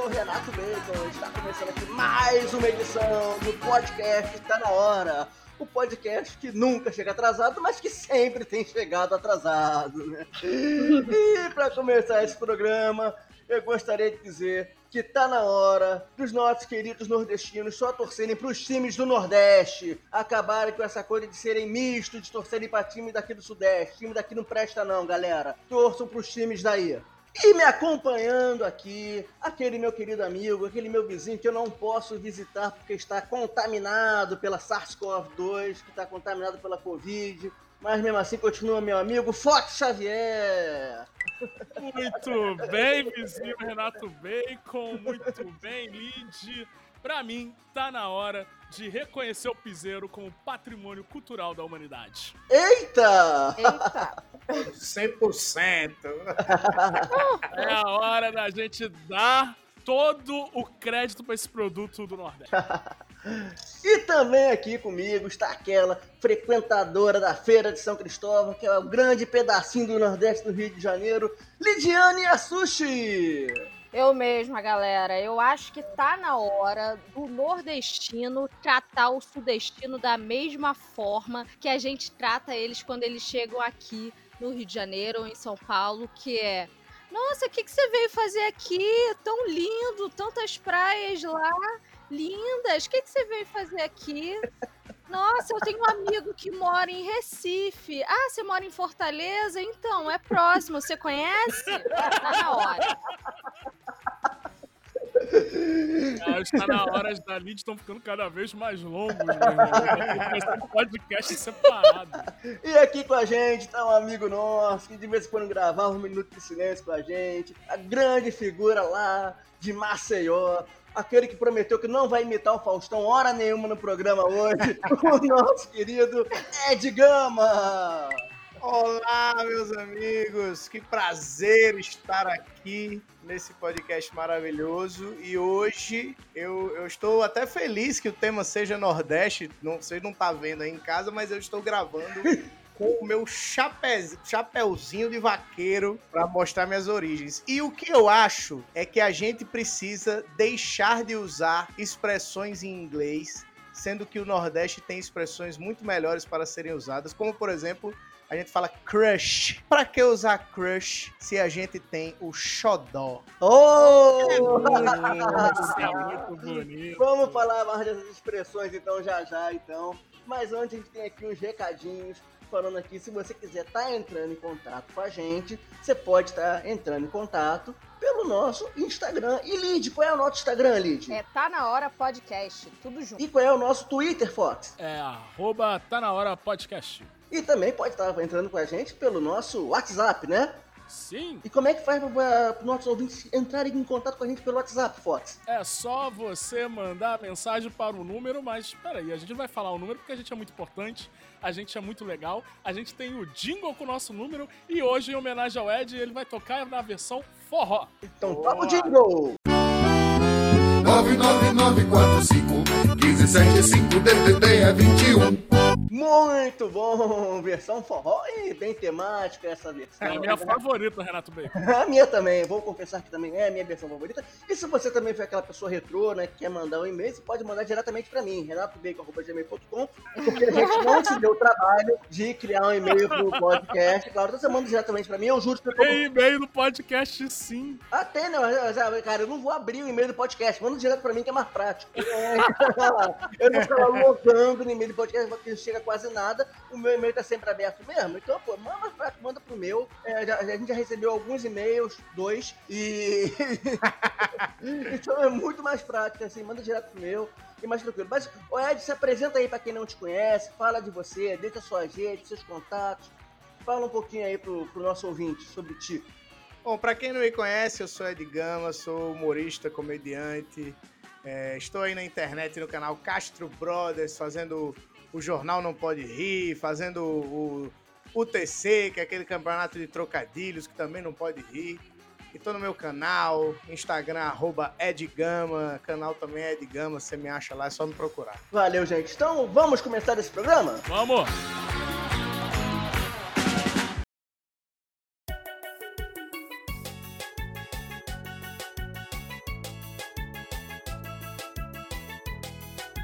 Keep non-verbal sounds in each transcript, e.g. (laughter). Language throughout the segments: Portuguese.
sou o Renato Bacon. Está começando aqui mais uma edição do podcast Está na Hora. O podcast que nunca chega atrasado, mas que sempre tem chegado atrasado. Né? E para começar esse programa, eu gostaria de dizer que tá na hora dos nossos queridos nordestinos só torcerem pros times do Nordeste. Acabarem com essa coisa de serem mistos, de torcerem pra time daqui do Sudeste. Time daqui não presta não, galera. Torçam pros times daí. E me acompanhando aqui, aquele meu querido amigo, aquele meu vizinho que eu não posso visitar porque está contaminado pela SARS-CoV-2, que está contaminado pela Covid, mas mesmo assim continua meu amigo Fox Xavier. Muito bem, vizinho Renato Bacon, muito bem, Lid. Pra mim, tá na hora de reconhecer o piseiro como patrimônio cultural da humanidade. Eita! Eita! 100%. É a hora da gente dar todo o crédito para esse produto do Nordeste. (laughs) E também aqui comigo está aquela frequentadora da Feira de São Cristóvão, que é o grande pedacinho do Nordeste do Rio de Janeiro, Lidiane Assushi! Eu mesma, galera. Eu acho que tá na hora do nordestino tratar o sudestino da mesma forma que a gente trata eles quando eles chegam aqui no Rio de Janeiro ou em São Paulo, que é nossa, o que, que você veio fazer aqui? Tão lindo, tantas praias lá, lindas. O que, que você veio fazer aqui? Nossa, eu tenho um amigo que mora em Recife. Ah, você mora em Fortaleza? Então, é próximo. Você conhece? Tá na hora. Ah, está na hora, as da Lid estão ficando cada vez mais longos, meu irmão. Podcast separado. E aqui com a gente tá um amigo nosso que de vez em quando gravava um minuto de silêncio com a gente, a grande figura lá de Maceió, aquele que prometeu que não vai imitar o Faustão hora nenhuma no programa hoje, (laughs) o nosso querido Ed Gama. Olá, meus amigos. Que prazer estar aqui nesse podcast maravilhoso. E hoje eu, eu estou até feliz que o tema seja Nordeste. Não, você não tá vendo aí em casa, mas eu estou gravando (laughs) com o meu chape, chapeuzinho de vaqueiro para mostrar minhas origens. E o que eu acho é que a gente precisa deixar de usar expressões em inglês, sendo que o Nordeste tem expressões muito melhores para serem usadas, como por exemplo a gente fala crush. Pra que usar crush se a gente tem o xodó? Oh! Nossa, é muito bonito. Vamos falar mais dessas expressões então já já então. Mas antes a gente tem aqui uns recadinhos falando aqui, se você quiser estar tá entrando em contato com a gente, você pode estar tá entrando em contato pelo nosso Instagram. E Lid, qual é o nosso Instagram, Lid? É Tá Na Hora Podcast, tudo junto. E qual é o nosso Twitter, Fox? É arroba Tá Na Hora Podcast. E também pode estar entrando com a gente pelo nosso WhatsApp, né? Sim. E como é que faz para os nossos ouvintes entrarem em contato com a gente pelo WhatsApp, Fox? É só você mandar mensagem para o número, mas peraí, a gente vai falar o número porque a gente é muito importante, a gente é muito legal, a gente tem o jingle com o nosso número e hoje, em homenagem ao Ed, ele vai tocar na versão forró. Então toca o jingle! 99945 DDD é 21. Muito bom! Versão forró e bem temática essa versão. É a minha favorita, Renato Bacon. (laughs) a minha também, vou confessar que também é a minha versão favorita. E se você também foi aquela pessoa retrô, né, que quer mandar um e-mail, você pode mandar diretamente pra mim, renatobacon.gmail.com, porque a gente não se deu o trabalho de criar um e-mail pro (laughs) podcast. Claro, então você manda diretamente pra mim, eu juro que eu Tem e-mail no podcast, sim. Né? Mas, Cara, eu não vou abrir o e-mail do podcast, manda direto pra mim que é mais prático. (laughs) É, eu não fico logando no e-mail do podcast, porque chega quase nada, o meu e-mail tá sempre aberto mesmo. Então, pô, manda, manda pro meu. É, a gente já recebeu alguns e-mails, dois, e. (laughs) então é muito mais prático, assim, manda direto pro meu e mais tranquilo. Mas, o Ed, se apresenta aí pra quem não te conhece, fala de você, deixa suas redes, seus contatos. Fala um pouquinho aí pro, pro nosso ouvinte sobre ti. Bom, para quem não me conhece, eu sou Ed Gama, sou humorista, comediante. É, estou aí na internet no canal Castro Brothers, fazendo o Jornal Não Pode Rir, fazendo o UTC, que é aquele campeonato de trocadilhos que também não pode rir. E tô no meu canal, Instagram, arroba Edgama, canal também é Edgama, você me acha lá, é só me procurar. Valeu, gente. Então, vamos começar esse programa? Vamos!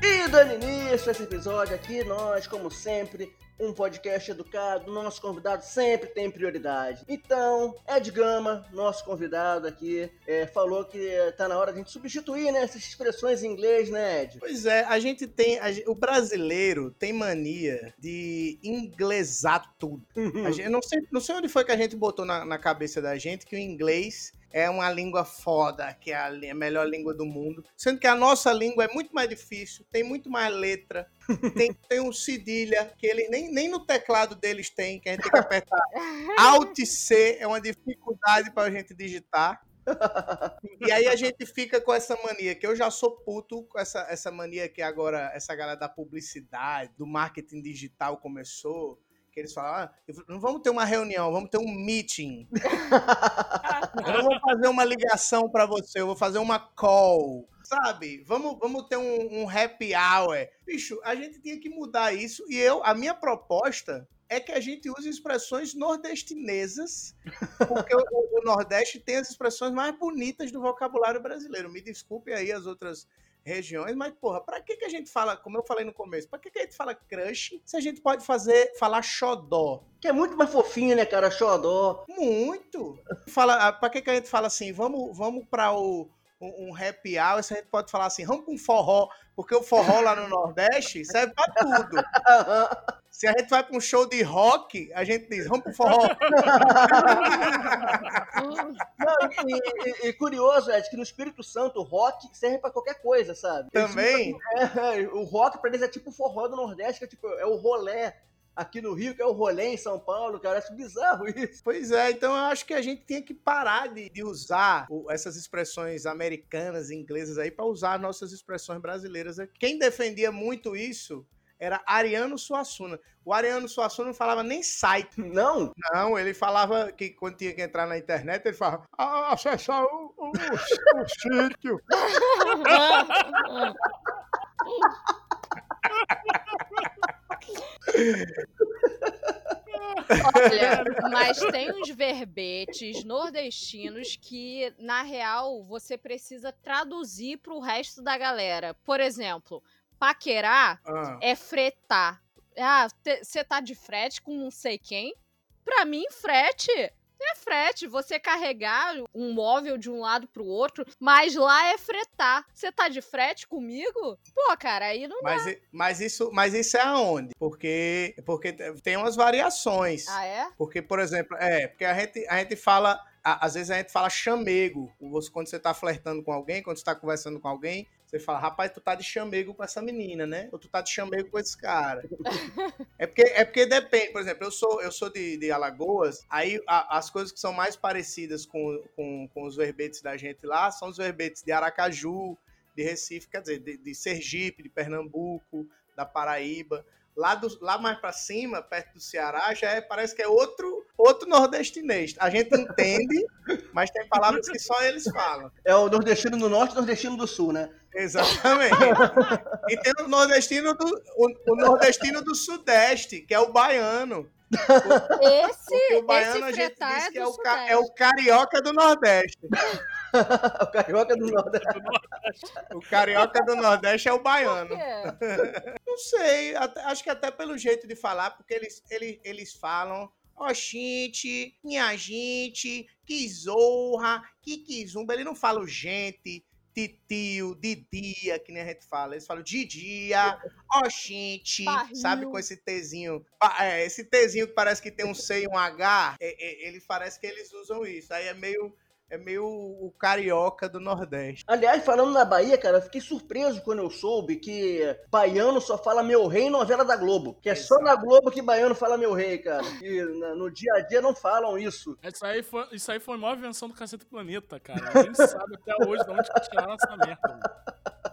E Danini, início a esse episódio aqui, nós, como sempre, um podcast educado, nosso convidado sempre tem prioridade. Então, Ed Gama, nosso convidado aqui, é, falou que tá na hora de a gente substituir né, essas expressões em inglês, né, Ed? Pois é, a gente tem. a o brasileiro tem mania de inglesar tudo. (laughs) Gente- eu não sei, não sei onde foi que a gente botou na, na cabeça da gente que o inglês é uma língua foda, que é a, a melhor língua do mundo. Sendo que a nossa língua é muito mais difícil, tem muito mais letra, (laughs) tem, tem um cedilha que ele nem, nem no teclado deles tem, que a gente tem que apertar. (laughs) Alt C é uma dificuldade para a gente digitar. E aí a gente fica com essa mania, que eu já sou puto com essa, essa mania que agora essa galera da publicidade, do marketing digital começou, que eles falam, ah, não vamos ter uma reunião, vamos ter um meeting. (laughs) Eu não vou fazer uma ligação para você, eu vou fazer uma call. Sabe? Vamos, vamos ter um, um happy hour. Bicho, a gente tinha que mudar isso. E eu, a minha proposta é que a gente use expressões nordestinesas, porque o, o- o Nordeste tem as expressões mais bonitas do vocabulário brasileiro. Me desculpe aí as outras regiões, mas, porra, pra que, que a gente fala, como eu falei no começo, pra que, que a gente fala crush se a gente pode fazer, falar xodó? Que é muito mais fofinho, né, cara? Xodó. Muito. Fala, ah, pra que, que a gente fala assim, vamos, vamos pra o, um, um happy hour, se a gente pode falar assim, vamos pra um forró, porque o forró lá no Nordeste serve pra tudo. (laughs) Se a gente vai pra um show de rock, a gente diz, vamos pro forró. (laughs) Não, e, e- e curioso, Ed, que no Espírito Santo o rock serve pra qualquer coisa, sabe? Também, É, o rock pra eles é tipo o forró do Nordeste, que é tipo, é o rolé aqui no Rio, que é o rolê em São Paulo, cara. Acho bizarro isso. Pois é, então eu acho que a gente tinha que parar de, de usar o- essas expressões americanas, inglesas aí, para usar nossas expressões brasileiras aqui. Quem defendia muito isso era Ariano Suassuna. O Ariano Suassuna não falava nem site. (laughs) Não? Não, ele falava que quando tinha que entrar na internet, ele falava, ah, acessar o, o, o- o sítio. Olha, mas tem uns verbetes nordestinos que, na real, você precisa traduzir pro resto da galera. Por exemplo, paquerar Ah, é fretar. Ah, você tá de frete com não sei quem? Pra mim, frete é frete. Você carregar um móvel de um lado pro outro, mas lá é fretar. Você tá de frete comigo? Pô, cara, aí não. mas, i- mas, isso, mas isso é aonde? Porque, porque tem umas variações. Ah, é? Porque, por exemplo, é, porque a gente, a gente fala, às vezes a gente fala chamego. Você- Quando você tá flertando com alguém, quando você tá conversando com alguém, você fala, rapaz, tu tá de chamego com essa menina, né? Ou tu tá de chamego com esse cara. (laughs) é, porque, é porque depende, por exemplo, eu sou, eu sou de, de Alagoas, aí a- as coisas que são mais parecidas com, com, com os verbetes da gente lá são os verbetes de Aracaju, de Recife, quer dizer, de, de Sergipe, de Pernambuco, da Paraíba. Lá, do, lá mais pra cima, perto do Ceará, já é, parece que é outro, outro nordestinês. A gente entende, (laughs) mas tem palavras que só eles falam. É o nordestino do norte e o nordestino do sul, né? Exatamente. E tem o nordestino do, o, o nordestino do sudeste, que é o baiano. Esse, Porque o baiano a esse gente fretar diz é é o, ca- é o carioca do nordeste. (laughs) o carioca do nordeste. O carioca do nordeste é o baiano. (laughs) Não sei, até- acho que até pelo jeito de falar, porque eles, eles, eles falam, ó, gente, minha gente, que zorra, que quizumba. Ele não fala gente, titio, de dia, que nem a gente fala. Eles falam de dia, ó, gente, Barril. sabe, com esse Tzinho. É, esse Tzinho que parece que tem um C e um H, é, é, ele parece que eles usam isso. Aí é meio, é meio o carioca do Nordeste. Aliás, falando na Bahia, cara, eu fiquei surpreso quando eu soube que baiano só fala meu rei em novela da Globo. Que é só na Globo que baiano fala meu rei, cara. E no dia a dia não falam isso. Isso aí foi, isso aí foi a maior invenção do Cacete Planeta, cara. Ninguém sabe até hoje de onde que tiraram essa merda. mano.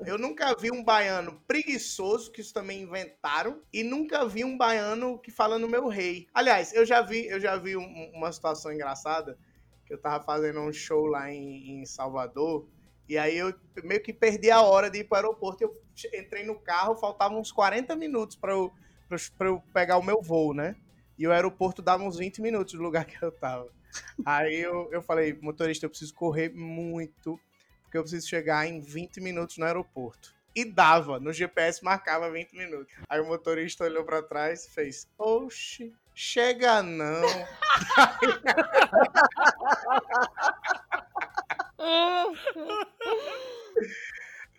Eu nunca vi um baiano preguiçoso, que isso também inventaram, e nunca vi um baiano que fala no meu rei. Aliás, eu já vi, eu já vi um- uma situação engraçada, eu tava fazendo um show lá em, em Salvador, e aí eu meio que perdi a hora de ir pro aeroporto. Eu entrei no carro, faltavam uns 40 minutos para eu, pra eu- pegar o meu voo, né? E o aeroporto dava uns 20 minutos do lugar (laughs) que eu tava. Aí eu, eu falei, motorista, eu preciso correr muito, porque eu preciso chegar em 20 minutos no aeroporto. e dava. No GPS marcava 20 minutos. Aí o motorista olhou pra trás e fez: Oxi, chega não.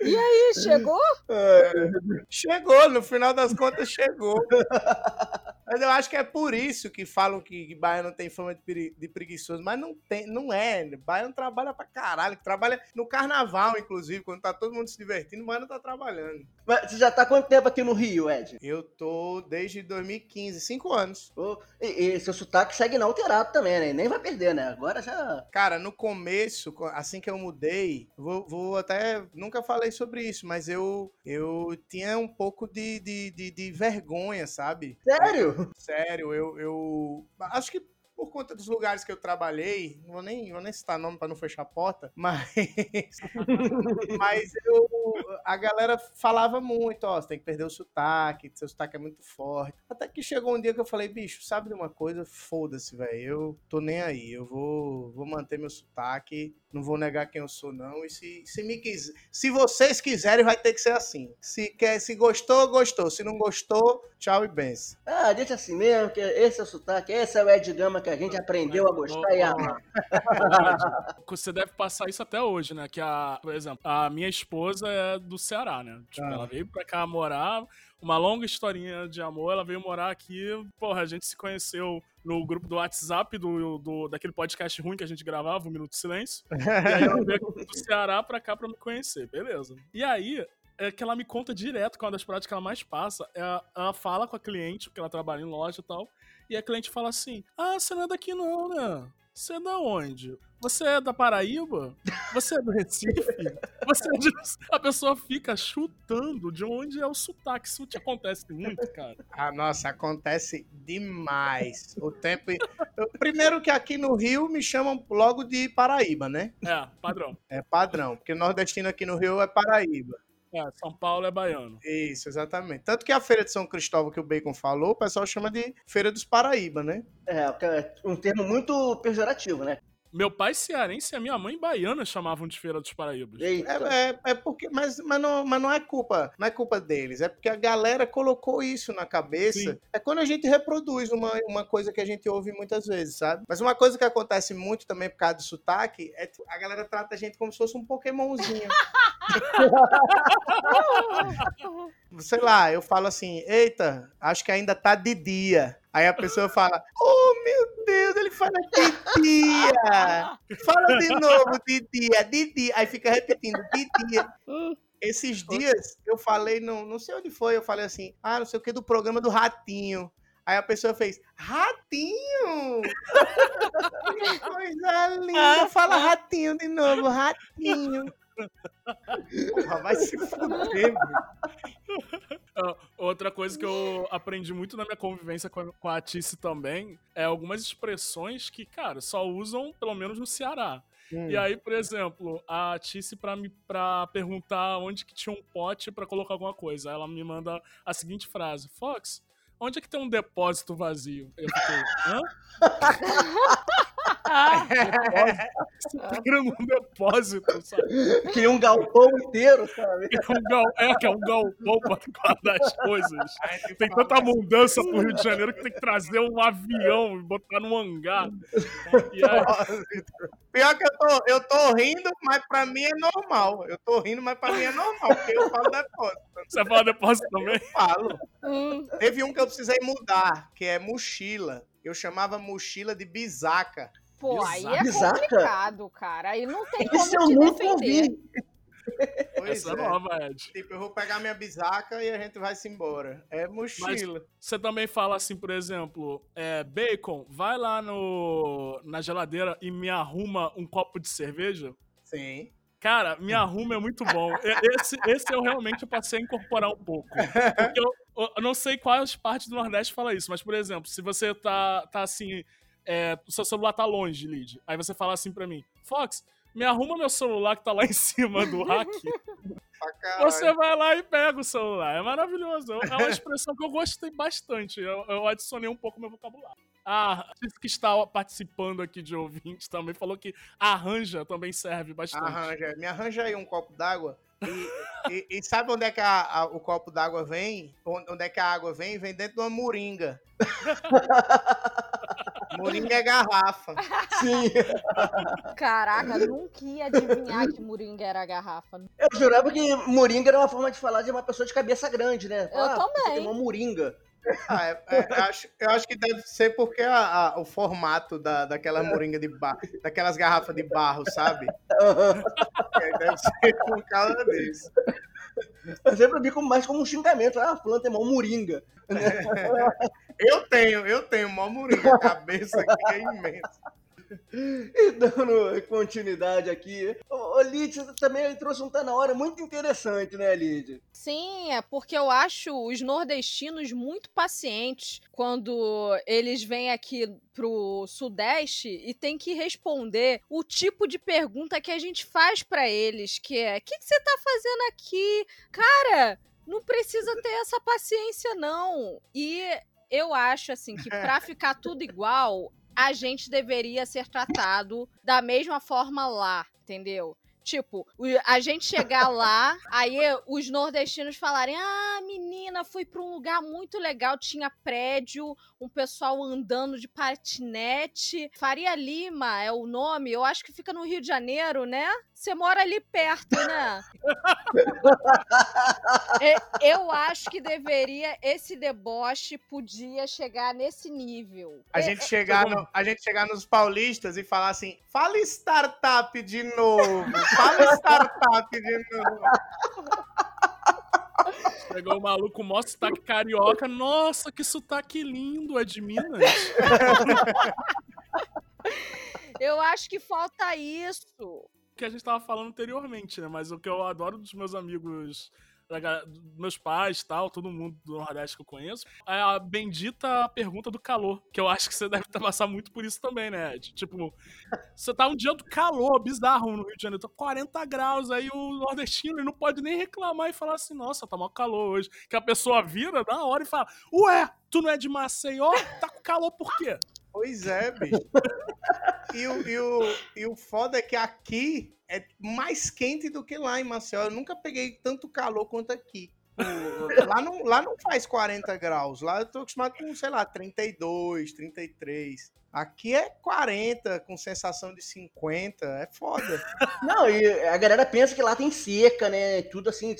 E aí, chegou? Chegou, no final das contas chegou. Mas eu acho que é por isso que falam que baiano tem fama de, peri- de preguiçoso, mas não tem, não é. Baiano trabalha pra caralho, trabalha no carnaval, inclusive, quando tá todo mundo se divertindo, baiano tá trabalhando. Mas você já tá quanto tempo aqui no Rio, Ed? Eu tô desde 2015, cinco anos. Ô, E, e seu sotaque segue inalterado também, né? Nem vai perder, né? Agora já. Cara, no começo, co- assim que eu mudei, vou, vou até. Nunca falei sobre isso, mas eu, eu tinha um pouco de, de, de, de vergonha, sabe? Sério? Sério, eu, eu. Acho que por conta dos lugares que eu trabalhei, não vou nem, vou nem citar nome pra não fechar a porta, (laughs) mas. mas eu. A galera falava muito, ó, você tem que perder o sotaque, seu sotaque é muito forte. Até que chegou um dia que eu falei, bicho, sabe de uma coisa? Foda-se, velho. Eu tô nem aí. Eu vou, vou manter meu sotaque, não vou negar quem eu sou, não. E se, se me quiser. Se vocês quiserem, vai ter que ser assim. Se, quer, se gostou, gostou. Se não gostou, tchau e benção. Ah, deixa assim mesmo, que esse é o sotaque, esse é o Ed Gama que a gente aprendeu a gostar e a amar. (laughs) Você deve passar isso até hoje, né? Que a, por exemplo, a minha esposa é do Ceará, né? Tipo, Ah. ela veio pra cá morar, uma longa historinha de amor, ela veio morar aqui, porra, a gente se conheceu no grupo do WhatsApp do, do daquele podcast ruim que a gente gravava, o Minuto de Silêncio. (laughs) E aí ela veio do Ceará pra cá pra me conhecer, beleza. E aí, é que ela me conta direto que uma das práticas que ela mais passa é ela fala com a cliente, porque ela trabalha em loja e tal, e a cliente fala assim: Ah, você não é daqui não, né? Você é da onde? Você é da Paraíba? Você é do Recife? Você é de... A pessoa fica chutando de onde é o sotaque. Isso te acontece muito, cara. Ah, nossa, acontece demais. O tempo. Primeiro que aqui no Rio me chamam logo de Paraíba, né? É, padrão. É padrão, porque nordestino aqui no Rio é Paraíba. É, São Paulo é baiano. Isso, exatamente. Tanto que a Feira de São Cristóvão que o Bacon falou, o pessoal chama de Feira dos Paraíba, né? É, é um termo muito pejorativo, né? Meu pai cearense e a minha mãe baiana chamavam de Feira dos Paraíbas. É, é, é porque, mas, mas, não, mas não é culpa, não é culpa deles, é porque a galera colocou isso na cabeça. Sim. É quando a gente reproduz uma, uma coisa que a gente ouve muitas vezes, sabe? Mas uma coisa que acontece muito também por causa do sotaque é que a galera trata a gente como se fosse um Pokémonzinho. (laughs) Sei lá, eu falo assim, eita, acho que ainda tá de dia. Aí a pessoa fala, oh meu Deus, ele fala dia. Fala de novo, de dia. Aí fica repetindo, dia. Esses dias eu falei, não, não sei onde foi, eu falei assim, ah, não sei o que, do programa do Ratinho. Aí a pessoa fez, Ratinho! que coisa linda! Fala Ratinho de novo, Ratinho! Porra, vai se fuder, meu. Ah, Outra coisa que eu aprendi muito na minha convivência com a, com a Tice também é algumas expressões que, cara, só usam pelo menos no Ceará. Hum. E aí, por exemplo, a Tice pra me pra perguntar onde que tinha um pote pra colocar alguma coisa, ela me manda a seguinte frase: Fox, onde é que tem um depósito vazio? Eu fiquei, hã? (laughs) Querendo um depósito, sabe? Queria um galpão inteiro, sabe? É, um gal... é que é um galpão pra guardar as coisas. Tem tanta mudança pro Rio de Janeiro que tem que trazer um avião e botar num hangar. Pior que eu tô, eu tô rindo, mas pra mim é normal. Eu tô rindo, mas pra mim é normal, porque eu falo depósito. você fala depósito também? Eu falo. Hum, Teve um que eu precisei mudar, que é mochila. Eu chamava mochila de bisaca. pô, aí é complicado, cara. Aí não tem como Isso eu nunca defender. ouvi. Pois Essa é é. nova, Ed. Tipo, eu vou pegar minha bisaca e a gente vai se embora. É mochila. Você também fala assim, por exemplo, é, Bacon, vai lá no, na geladeira e me arruma um copo de cerveja? Sim. Cara, me arruma é muito bom. Esse, esse eu realmente passei a incorporar um pouco. Porque eu, eu não sei quais partes do Nordeste fala isso, mas, por exemplo, se você tá, tá assim, é, o seu celular tá longe, Lid, aí você fala assim pra mim, Fox, me arruma meu celular que tá lá em cima do rack. Caralho. Você vai lá e pega o celular. É maravilhoso. É uma expressão que eu gostei bastante. Eu, eu adicionei um pouco meu vocabulário. A gente que está participando aqui de ouvintes também falou que arranja também serve bastante. Arranja. Me arranja aí um copo d'água. E, e- e sabe onde é que a- a- o copo d'água vem? Onde é que a água vem? Vem dentro de uma moringa. (laughs) moringa é garrafa. Sim, Caraca, nunca ia adivinhar que Moringa era garrafa. eu jurava que moringa era uma forma de falar de uma pessoa de cabeça grande, né? Eu Ah, também. Tem uma moringa. Ah, é- é, eu, acho, eu acho que deve ser porque a- a- o formato da, daquela moringa de barro, daquelas garrafas de barro, sabe? (laughs) É, deve ser por causa disso. Eu sempre vi como, mais como um xingamento. Ah, fulano tem uma moringa. (laughs) Eu tenho, eu tenho uma moringa, a cabeça aqui é imensa. (laughs) E dando continuidade aqui. Ô Lid, também trouxe um Tá Na Hora muito interessante, né, Lid? Sim, é porque eu acho os nordestinos muito pacientes quando eles vêm aqui pro Sudeste e tem que responder o tipo de pergunta que a gente faz pra eles, que é: "O que, que você tá fazendo aqui? Cara, não precisa ter essa paciência não". E eu acho assim que pra (laughs) ficar tudo igual, a gente deveria ser tratado da mesma forma lá, entendeu? Tipo, a gente chegar lá, (laughs) aí os nordestinos falarem: Ah, menina, fui pra um lugar muito legal, tinha prédio, um pessoal andando de patinete. Faria Lima é o nome, eu acho que fica no Rio de Janeiro, né? Você mora ali perto, né? E- (laughs) eu acho que deveria, esse deboche podia chegar nesse nível. A É- gente, chegar no- a gente chegar nos paulistas e falar assim: fala startup de novo, fala startup de novo. Pegou o maluco, mostra sotaque carioca. Nossa, que sotaque lindo, é de Minas. (laughs) Eu acho que falta isso. Que a gente tava falando anteriormente, né? Mas o que eu adoro dos meus amigos, da meus pais tal, todo mundo do Nordeste que eu conheço, é a bendita pergunta do calor. Que eu acho que você deve passar muito por isso também, né? Tipo, você tá um dia do calor, bizarro no Rio de Janeiro, tá 40 graus, aí o nordestino ele não pode nem reclamar e falar assim, nossa, tá mó calor hoje. Que a pessoa vira na hora e fala, ué, tu não é de Maceió? Tá com calor por quê? Pois é, bicho. E o, e, o, e o foda é que aqui é mais quente do que lá em Maceió. Eu nunca peguei tanto calor quanto aqui. Lá não, lá não faz 40 graus. Lá eu tô acostumado com, sei lá, 32, 33. Aqui é 40, com sensação de 50. É foda. Não, e a galera pensa que lá tem seca, né? Tudo assim,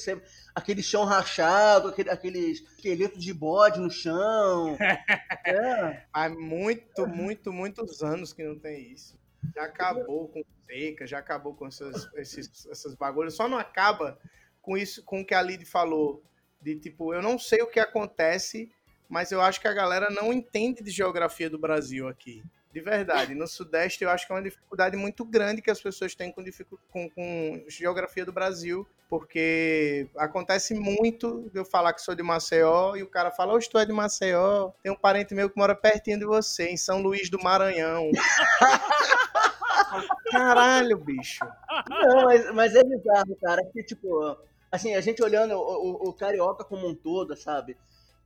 aquele chão rachado, aquele, aqueles esqueletos de bode no chão. (laughs) É. Faz muito, muito, muitos anos que não tem isso. Já acabou com seca, já acabou com essas, esses, essas bagulhos. Só não acaba com isso, com o que a Lid falou. De tipo, eu não sei o que acontece, mas eu acho que a galera não entende de geografia do Brasil aqui. De verdade. No Sudeste, eu acho que é uma dificuldade muito grande que as pessoas têm com, com, com geografia do Brasil, porque acontece muito de eu falar que sou de Maceió e o cara fala, hoje tu é de Maceió, tem um parente meu que mora pertinho de você, em São Luís do Maranhão. (laughs) Caralho, bicho. Não, mas, mas é bizarro, cara. Que, tipo, assim, a gente olhando o, o- o carioca como um todo, sabe?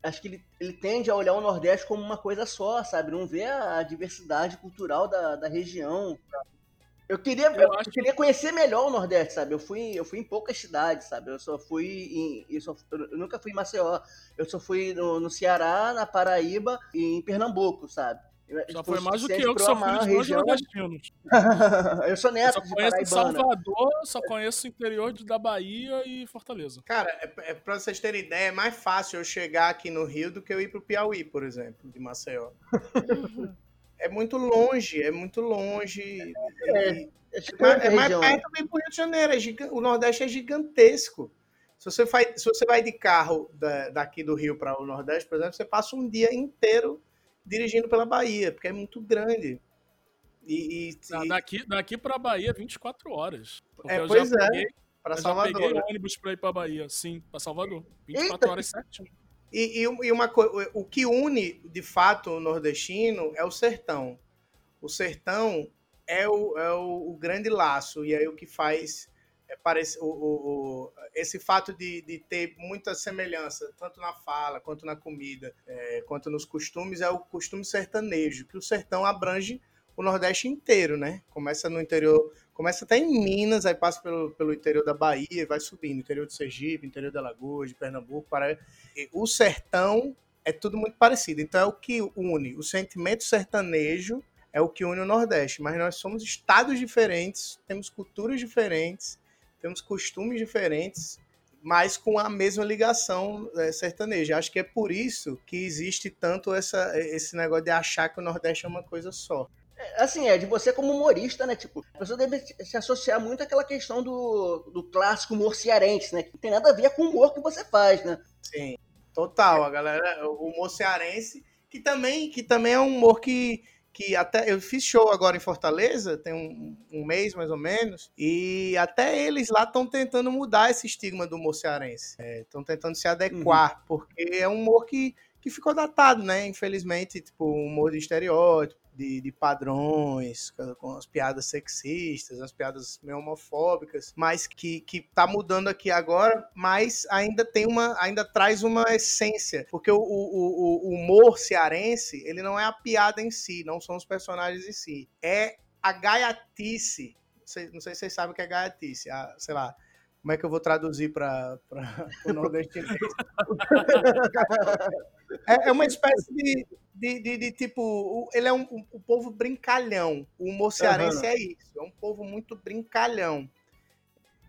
Acho que ele, ele tende a olhar o Nordeste como uma coisa só, sabe? Não vê a diversidade cultural da, da região. sabe? Eu queria, Eu eu, queria conhecer melhor o Nordeste, sabe? Eu fui, eu fui em poucas cidades, sabe? Eu só fui em. Eu, só- eu nunca fui em Maceió. Eu só fui no, no Ceará, na Paraíba e em Pernambuco, sabe? Eu- Já tipo, foi mais do que suficiente eu, que filho a de dois região. nordestinos. (laughs) eu sou Eu neto só de conheço. Salvador, só conheço o interior de- da Bahia e Fortaleza. Cara, é, é, pra vocês terem ideia, é mais fácil eu chegar aqui no Rio do que eu ir pro Piauí, por exemplo, de Maceió. (laughs) É muito longe, é muito longe. É É a é mais região. perto do Rio de Janeiro. é o Nordeste é gigantesco. Se você, vai, se você vai de carro da- daqui do Rio para o Nordeste, por exemplo, você passa um dia inteiro dirigindo pela Bahia, porque é muito grande. E, e- e Daqui, daqui pra Bahia, 24 horas. É, pois é, peguei, para eu já Salvador. peguei né? ônibus pra ir pra Bahia. Sim, pra Salvador. 24 Eita, horas certinho. E, e, uma coisa, o que une de fato o nordestino é o sertão. O sertão é o, é o, o grande laço, e aí o que faz parece, o, o, o, esse fato de, de ter muita semelhança, tanto na fala, quanto na comida, é, quanto nos costumes, é o costume sertanejo, que o sertão abrange o Nordeste inteiro, né? Começa no interior, começa até em Minas, aí passa pelo, pelo interior da Bahia e vai subindo, interior de Sergipe, interior de Alagoas, de Pernambuco, para o sertão é tudo muito parecido. Então é o que une o sentimento sertanejo é o que une o Nordeste, mas nós somos estados diferentes, temos culturas diferentes, temos costumes diferentes, mas com a mesma ligação é, sertaneja. Acho que é por isso que existe tanto essa, esse negócio de achar que o Nordeste é uma coisa só. É, assim, é de você como humorista, né? Tipo, a pessoa deve se associar muito àquela questão do, do clássico humor cearense, né? Que não tem nada a ver com o humor que você faz, né? Sim, total. A galera, o humor cearense, que também, que também é um humor que, que até eu fiz show agora em Fortaleza, tem um, um mês mais ou menos, e até eles lá estão tentando mudar esse estigma do humor cearense. Estão é, tentando se adequar, uhum. porque é um humor que, que ficou datado, né? Infelizmente, tipo, um humor de estereótipo de, de, padrões, com as piadas sexistas, as piadas meio homofóbicas, mas que, que tá mudando aqui agora, mas ainda tem uma, ainda traz uma essência, porque o, o, o, humor cearense, ele não é a piada em si, não são os personagens em si, é a gaiatice, não sei, não sei se vocês sabem o que é gaiatice, a, sei lá, como é que eu vou traduzir para o (laughs) nordestino? (laughs) (laughs) é, é uma espécie de, de, de, de, tipo, ele é um, um, um, povo brincalhão. O humor cearense uhum. é isso, é um povo muito brincalhão.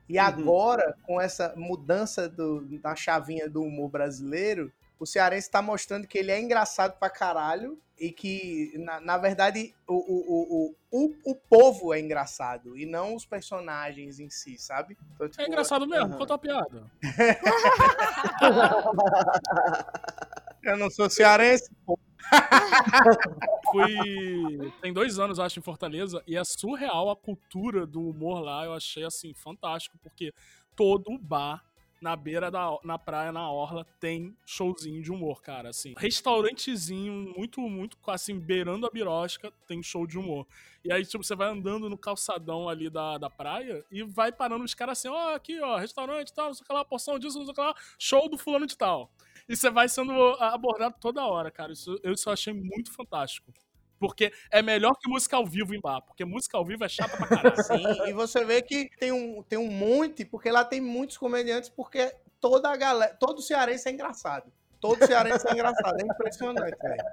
E uhum. agora, com essa mudança do, da chavinha do humor brasileiro, o cearense está mostrando que ele é engraçado pra caralho e que, na, na verdade, o, o, o, o, o povo é engraçado e não os personagens em si, sabe? Então, é tipo, é engraçado mesmo, uhum. conta uma piada. (laughs) (laughs) (laughs) Eu não sou cearense, pô. (laughs) Fui. Tem dois anos, acho, em Fortaleza, e é surreal a cultura do humor lá. Eu achei, assim, fantástico, porque todo bar na beira da na praia, na orla, tem showzinho de humor, cara, assim. Restaurantezinho, muito, muito, assim, beirando a birosca, tem show de humor. E aí, tipo, você vai andando no calçadão ali da, da praia e vai parando os caras assim, ó, oh, aqui, ó, restaurante tal, não sei o que lá, porção disso, não sei o que lá, show do fulano de tal. E você vai sendo abordado toda hora, cara. Isso eu só achei muito fantástico. Porque é melhor que música ao vivo em bar, porque música ao vivo é chata pra caralho. (laughs) Sim, e você vê que tem um, tem um monte, porque lá tem muitos comediantes, porque toda a galera, todo cearense é engraçado. Todo cearense é engraçado, é impressionante, velho.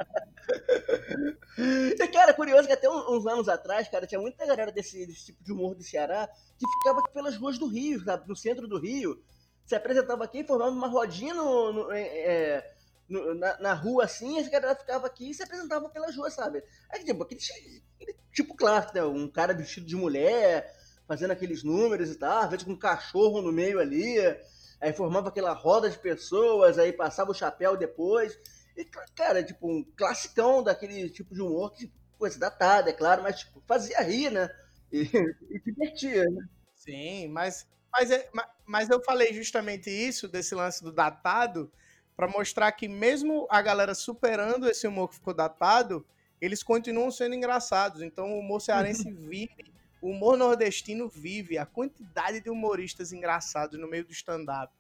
E, cara, curioso que até uns anos atrás, cara, tinha muita galera desse, desse tipo de humor do Ceará que ficava pelas ruas do Rio, sabe? no centro do Rio. Se apresentava aqui, formava uma rodinha no, no é, é no, na, na, rua assim, a galera ficava aqui e se apresentava pelas ruas, sabe? Aí, tipo, aquele, aquele tipo clássico, né? Um cara vestido de mulher, fazendo aqueles números e tal, às vezes com um cachorro no meio ali, aí formava aquela roda de pessoas, aí passava o chapéu depois. E, cara, tipo, um classicão daquele tipo de humor que, tipo, coisa datada, é claro, mas, tipo, fazia rir, né? E, (laughs) e divertia, né? Sim, mas, mas, é, mas eu falei justamente isso, desse lance do datado, para mostrar que mesmo a galera superando esse humor que ficou datado, eles continuam sendo engraçados. Então o humor cearense (laughs) vive, o humor nordestino vive. A quantidade de humoristas engraçados no meio do stand-up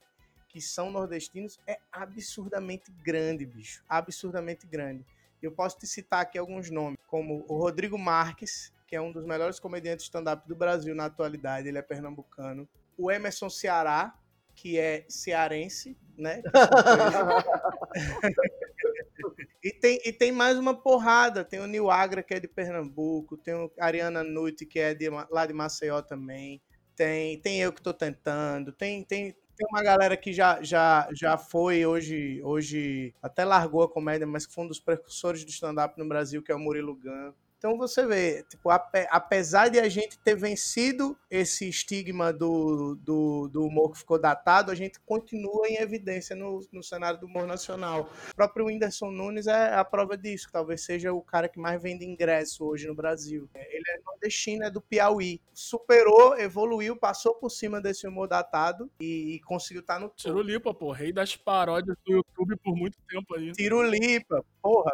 que são nordestinos é absurdamente grande, bicho. Absurdamente grande. Eu posso te citar aqui alguns nomes, como o Rodrigo Marques, que é um dos melhores comediantes stand-up do Brasil na atualidade, ele é pernambucano. O Emerson Ceará, que é cearense, né? (laughs) e, tem, e tem mais uma porrada. Tem o Nil Agra, que é de Pernambuco. Tem o Ariana Nuit, que é de, lá de Maceió também. Tem, tem eu que estou tentando. Tem, tem, tem uma galera que já, já, já foi hoje, hoje até largou a comédia, mas que foi um dos precursores do stand-up no Brasil, que é o Murilo Gun. Então você vê, tipo, apesar de a gente ter vencido esse estigma do, do, do humor que ficou datado, a gente continua em evidência no, no cenário do humor nacional. O próprio Whindersson Nunes é a prova disso, que talvez seja o cara que mais vende ingresso hoje no Brasil. Ele é nordestino, é do Piauí. Superou, evoluiu, passou por cima desse humor datado e, e conseguiu estar tá no Tiro Lipa, pô, rei das paródias do YouTube por muito tempo aí. Tiro Lipa, porra,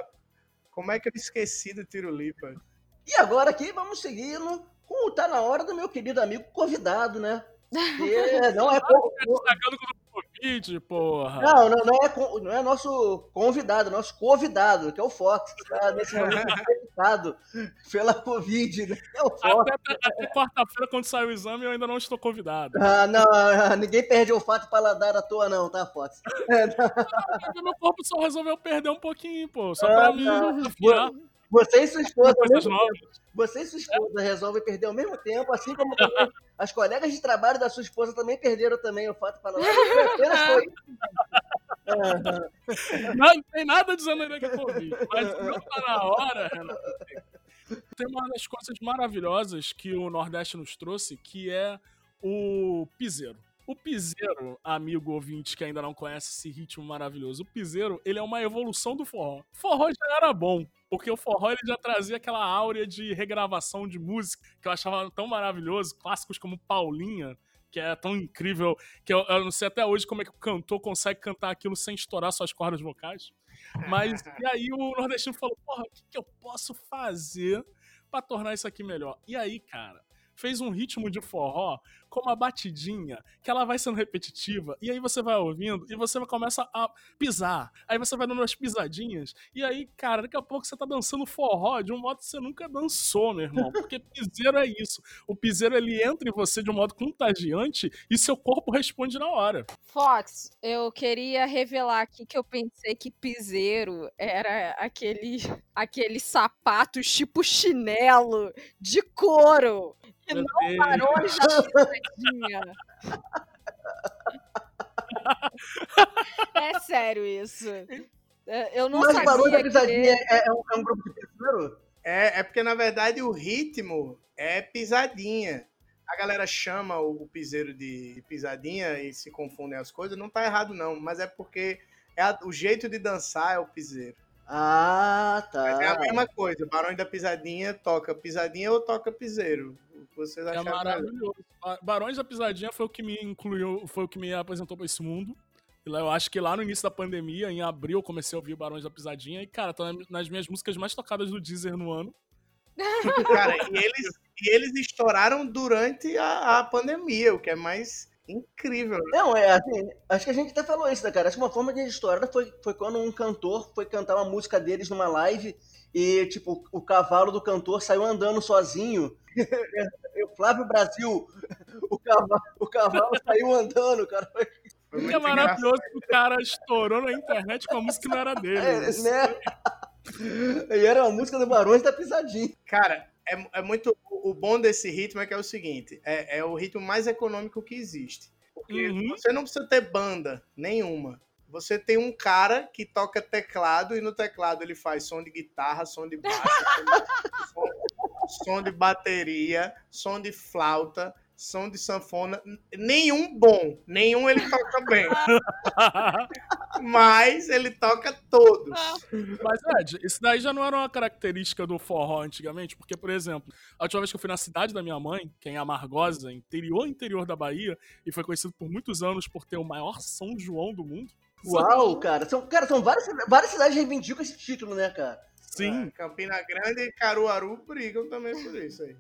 como é que eu esqueci do Tiro Lipa? E agora aqui vamos seguindo com o Tá Na Hora do meu querido amigo convidado, né? (laughs) E não é. co- Tá o Covid, porra. Não, não, não é, não é nosso convidado, nosso convidado, que é o Fox, que está (laughs) nesse momento infectado pela Covid. Né? É o Fox. Até, até quarta-feira, quando sair o exame, eu ainda não estou convidado. Ah, não, ah, ninguém perde olfato e paladar à toa, não, tá, Fox? (laughs) Meu corpo só resolveu perder um pouquinho, pô. Só pra Ah, tá. Você e sua esposa, você e sua esposa resolvem perder ao mesmo tempo, assim como as colegas de trabalho da sua esposa também perderam também olfato e paladar. Apenas foi. Ah, Não, não tem nada que é Covid. Mas não tá na hora, Renato. Tem uma das coisas maravilhosas que o Nordeste nos trouxe, que é o piseiro. O piseiro, amigo ouvinte que ainda não conhece esse ritmo maravilhoso, o piseiro, ele é uma evolução do forró. O forró já era bom, porque o forró ele já trazia aquela áurea de regravação de música que eu achava tão maravilhoso, clássicos como Paulinha, que é tão incrível, que eu, eu não sei até hoje como é que o cantor consegue cantar aquilo sem estourar suas cordas vocais. Mas, (laughs) e aí o nordestino falou, porra, o que, que eu posso fazer pra tornar isso aqui melhor? E aí, cara, fez um ritmo de forró com uma batidinha que ela vai sendo repetitiva, e aí você vai ouvindo e você começa a pisar. Aí você vai dando umas pisadinhas, e aí, cara, daqui a pouco você tá dançando forró de um modo que você nunca dançou, meu irmão. Porque piseiro é isso. O piseiro ele entra em você de um modo contagiante e seu corpo responde na hora. Fox, eu queria revelar aqui que eu pensei que piseiro era aquele, aquele sapatos tipo chinelo de couro. E Meu não Deus. barões da pisadinha. É sério isso. É, Eu não Mas o Barulho da sabia Pisadinha que... é, é um, é um grupo de piseiro? É, é porque, na verdade, o ritmo é pisadinha. A galera chama o piseiro de pisadinha e se confundem as coisas. Não tá errado, não. Mas é porque é a- o jeito de dançar é o piseiro. Ah, Mas é a tá. mesma coisa. Barões da Pisadinha toca pisadinha ou toca piseiro. Vocês É acharam melhor? maravilhoso. Ba- Barões da Pisadinha foi o que me incluiu, foi o que me apresentou pra esse mundo. E lá, eu acho que lá no início da pandemia, em abril, eu comecei a ouvir Barões da Pisadinha. E, cara, tá nas minhas músicas mais tocadas do Deezer no ano. (laughs) Cara, e eles, e eles estouraram durante a, a pandemia, o que é mais incrível. né? Não, é assim, acho que a gente até falou isso, né, cara? Acho que uma forma de história foi, foi quando um cantor foi cantar uma música deles numa live e, tipo, o cavalo do cantor saiu andando sozinho. (laughs) o Flávio Brasil, o cavalo, o cavalo saiu andando, cara. Foi é muito maravilhoso que o cara estourou na internet com a música que não era dele. É, né? (laughs) E era uma música do Barões da Pisadinha. Cara, é, é muito. O bom desse ritmo é que é o seguinte: é, é o ritmo mais econômico que existe. Porque Uhum. você não precisa ter banda nenhuma. Você tem um cara que toca teclado e no teclado ele faz som de guitarra, som de baixo, (laughs) som, som de bateria, som de flauta, som de sanfona. Nenhum bom, nenhum ele toca bem, (laughs) mas ele toca todos. Mas, Ed, isso daí já não era uma característica do forró antigamente, porque, por exemplo, a última vez que eu fui na cidade da minha mãe, que é em Amargosa, interior interior da Bahia, e foi conhecido por muitos anos por ter o maior São João do mundo. Uau, cara. São, cara, são várias, várias cidades que reivindicam esse título, né, cara? Sim, Campina Grande e Caruaru brigam também por isso aí.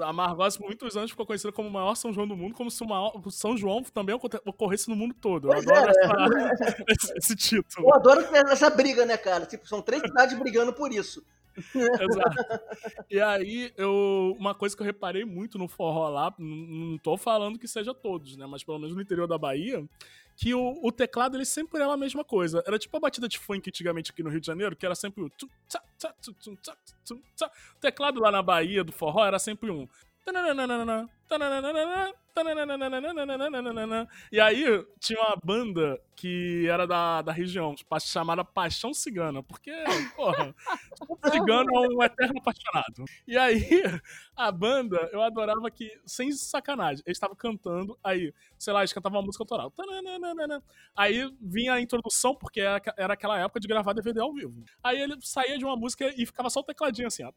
a Amargosa por muitos anos ficou conhecida como o maior São João do mundo, como se o maior o São João também ocorre- ocorresse no mundo todo. Eu Pois adoro é. essa- (laughs) esse, esse título. Eu adoro essa briga, né, cara? Tipo, são três cidades brigando por isso. Exato. E aí, eu, uma coisa que eu reparei muito no forró lá, n- não tô falando que seja todos, né? Mas pelo menos no interior da Bahia, que o, o teclado ele sempre era a mesma coisa. Era tipo a batida de funk antigamente aqui no Rio de Janeiro, que era sempre o. O teclado lá na Bahia do forró era sempre um. E aí tinha uma banda que era da, da região, chamada Paixão Cigana, porque, porra, cigano é um eterno apaixonado. E aí, a banda, eu adorava que, sem sacanagem, eles estavam cantando, aí, sei lá, eles cantavam uma música autoral. Aí vinha a introdução, porque era, aquela época de gravar DVD ao vivo. Aí ele saía de uma música e ficava só o tecladinho assim, ó.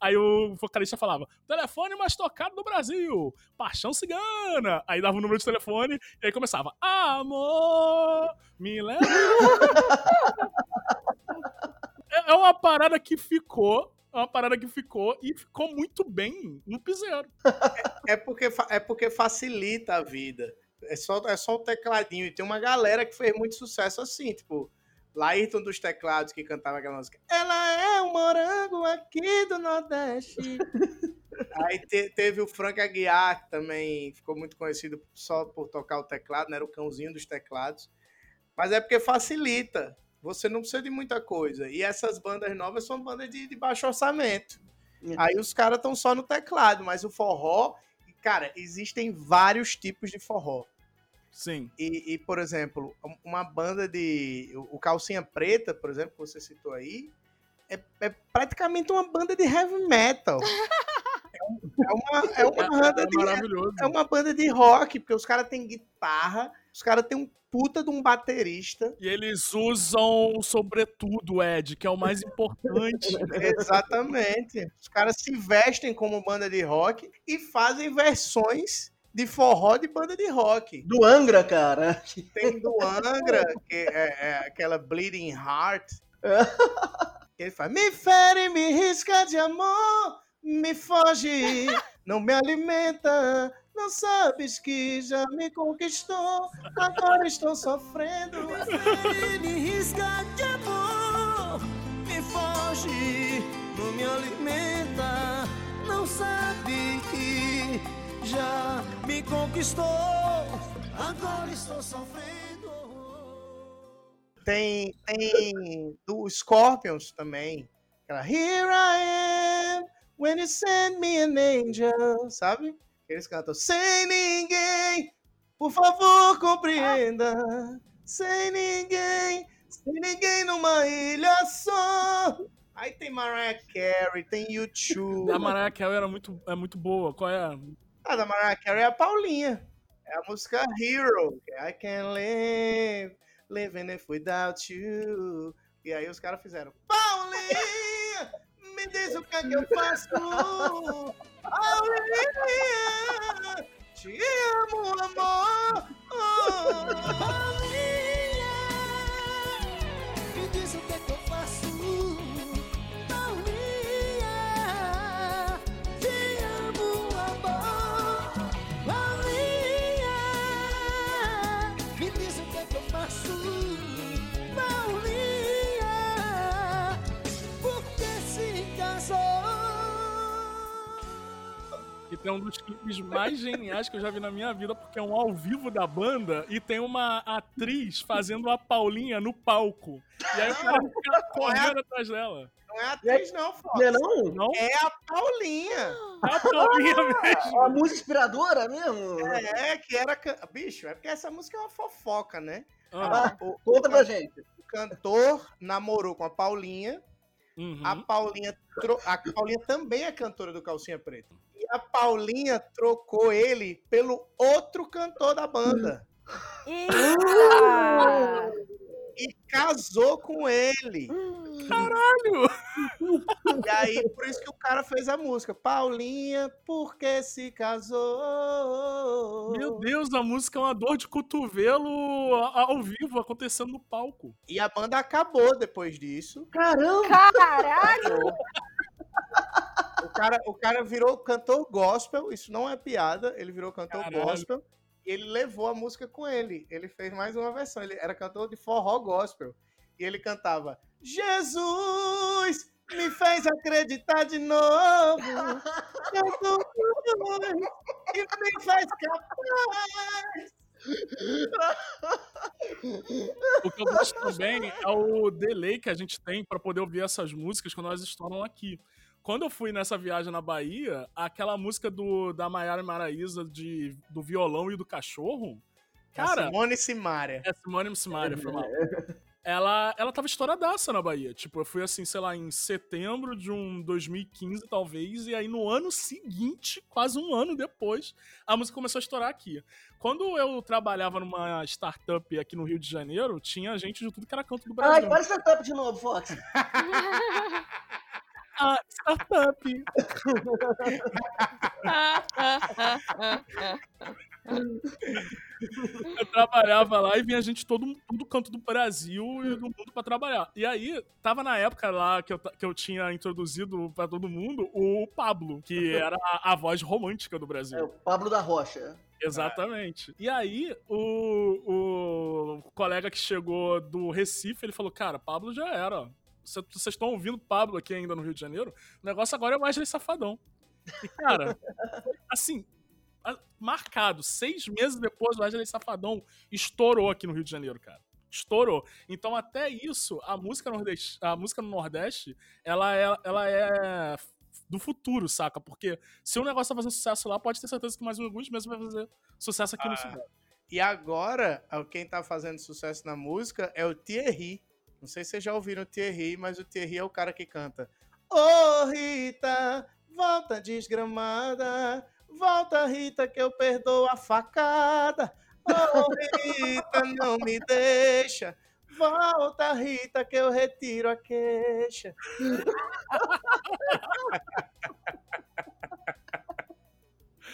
Aí o vocalista falava: telefone mais tocado do Brasil, Paixão Cigana. Aí dava o número de telefone e aí começava: Amor, me leva. (laughs) É- é uma parada que ficou É uma parada que ficou e ficou muito bem no piseiro. É porque, fa- é porque facilita a vida. É só, é só o tecladinho. E tem uma galera que fez muito sucesso assim, tipo, Laírton dos Teclados, que cantava aquela música. Ela é um morango aqui do Nordeste. (laughs) Aí te- teve o Frank Aguiar, que também ficou muito conhecido só por tocar o teclado, né? Era o cãozinho dos teclados. Mas é porque facilita. Você não precisa de muita coisa. E essas bandas novas são bandas de, de baixo orçamento. É. Aí os caras estão só no teclado, mas o forró, cara, existem vários tipos de forró. Sim. E, e, por exemplo, um- uma banda de. O Calcinha Preta, por exemplo, que você citou aí, é, é praticamente uma banda de heavy metal. (laughs) É, um- é uma, é uma banda É de é uma banda de rock, porque os caras têm guitarra, os caras têm um puta de um baterista. E eles usam sobretudo, Ed, que é o mais importante. (laughs) Exatamente. Os caras se vestem como banda de rock e fazem versões de forró de banda de rock. Do Angra, cara. Tem do (laughs) Angra, que é, é aquela Bleeding Heart. que ele faz: Me fere, me risca de amor, me foge, não me alimenta. Não sabes que já me conquistou, agora estou sofrendo. me risca de amor, me foge, não me alimenta, não sabe que já me conquistou, agora estou sofrendo. Tem, tem do Scorpions também. Aquela Here I am, when you send me an angel, sabe? Eles cantam sem ninguém, por favor compreenda. Sem ninguém, sem ninguém numa ilha só. Aí tem Mariah Carey, tem YouTube. A Mariah Carey era muito, é muito boa. Qual é? A da Mariah Carey é a Paulinha. É a música Hero. é I can live, living if without you. E aí os caras fizeram Paulinha, me diz o que é que eu faço. Paulinha, te amo, amor. Paulinha, me diz o que é tem um dos clipes mais geniais que eu já vi na minha vida, porque é um ao vivo da banda e tem uma atriz fazendo a Paulinha no palco. E aí o cara fica correndo atrás dela. Não é atriz, não, Fox. Não é não? Não? É a Paulinha. É a Paulinha mesmo. A música inspiradora mesmo? É, que era. can- Bicho, é porque essa música é uma fofoca, né? Ah, O, Conta pra gente. o cantor namorou com a Paulinha. Uhum. A Paulinha, tro- a Paulinha também é cantora do Calcinha Preta. E a Paulinha trocou ele pelo outro cantor da banda. Eita! E casou com ele. Caralho! E aí, por isso que o cara fez a música. Paulinha, por que se casou? Meu Deus, a música é uma dor de cotovelo ao vivo, acontecendo no palco. E a banda acabou depois disso. Caramba! Caralho! O cara, o cara virou cantor gospel, isso não é piada, ele virou cantor Caralho. gospel ele levou a música com ele. Ele fez mais uma versão, ele era cantor de forró gospel. E ele cantava: Jesus me fez acreditar de novo. Jesus me faz capaz. O que eu gosto também é o delay que a gente tem pra poder ouvir essas músicas quando elas estouram aqui. Quando eu fui nessa viagem na Bahia, aquela música do, da Maiara Maraíza de, do violão e do cachorro, cara, Simone Simaria. é Simone Simaria, foi mal. Ela, ela tava estouradaça na Bahia. Tipo, eu fui assim, sei lá, em setembro de um 2015, talvez, e aí no ano seguinte, quase um ano depois, a música começou a estourar aqui. Quando eu trabalhava numa startup aqui no Rio de Janeiro, tinha gente de tudo que era canto do Ai, Brasil. para startup de novo, Fox. (laughs) Ah, startup! Eu trabalhava lá e vinha gente todo, todo canto do Brasil e do mundo pra trabalhar. E aí, tava na época lá que eu, que eu tinha introduzido pra todo mundo o Pablo, que era a, a voz romântica do Brasil. É o Pablo da Rocha. Exatamente. E aí, o, o colega que chegou do Recife, ele falou, cara, Pablo já era. Cê- Vocês estão ouvindo Pablo aqui ainda no Rio de Janeiro? O negócio agora é o Wesley Safadão. E, cara, (laughs) assim, marcado. Seis meses depois, o Wesley Safadão estourou aqui no Rio de Janeiro, cara. Estourou. Então, até isso, a música, nordeste, a música no Nordeste, ela é, ela é do futuro, saca? Porque se o negócio tá fazendo sucesso lá, pode ter certeza que mais alguns meses vai fazer sucesso aqui no Ah. Sudeste. E agora, quem tá fazendo sucesso na música é o Thierry. Não sei se vocês já ouviram o Thierry, mas o Thierry é o cara que canta. Ô Rita, volta desgramada. Volta, Rita, que eu perdoo a facada. Ô Rita, não me deixa. Volta, Rita, que eu retiro a queixa. (laughs)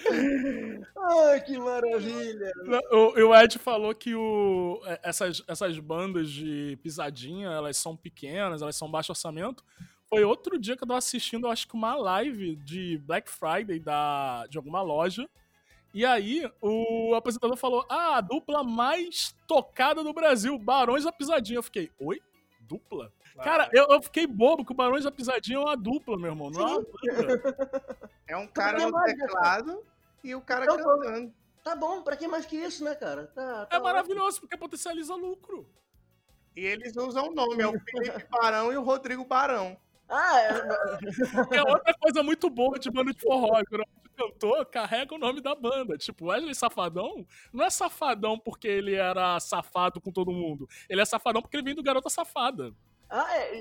(laughs) Ai, que maravilha. O, o Ed falou que o, é, essas, essas bandas de pisadinha, elas são pequenas, elas são baixo orçamento. Foi outro dia que eu tava assistindo, eu acho que uma live de Black Friday da, de alguma loja. E aí, o apresentador falou: Ah, a dupla mais tocada do Brasil, Barões da Pisadinha. Eu fiquei, oi? Dupla? Cara, eu, eu fiquei bobo que o Barões da Pisadinha é uma dupla, meu irmão. Não é uma banda. (laughs) É um cara no mais, né, teclado e o cara Então, cantando. Tá bom, pra que mais que isso, né, cara? Tá, tá É maravilhoso, porque potencializa lucro. E eles usam o nome, é o Felipe Barão e o Rodrigo Barão. Ah, é, É outra coisa muito boa de banda de forró. Quando o cantor carrega o nome da banda. Tipo, Wesley Safadão não é safadão porque ele era safado com todo mundo. Ele é safadão porque ele vem do Garota Safada. ah, é,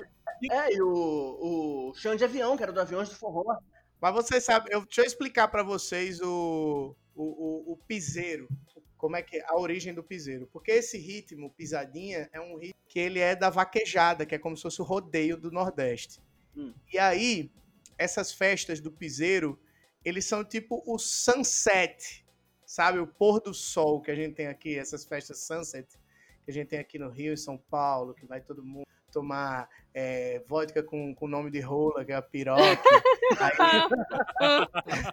é, e o, o chão de avião, que era do Aviões do Forró. Mas vocês sabem, eu, deixa eu explicar pra vocês o, o, o, o piseiro. Como é que é a origem do piseiro? Porque esse ritmo, pisadinha, é um ritmo que ele é da vaquejada, que é como se fosse o rodeio do Nordeste. Hum. E aí, essas festas do piseiro, eles são tipo o sunset, sabe? O pôr do sol que a gente tem aqui, essas festas sunset que a gente tem aqui no Rio, em São Paulo, que vai todo mundo tomar é, vodka com o nome de rola, que é a piroca. Aí-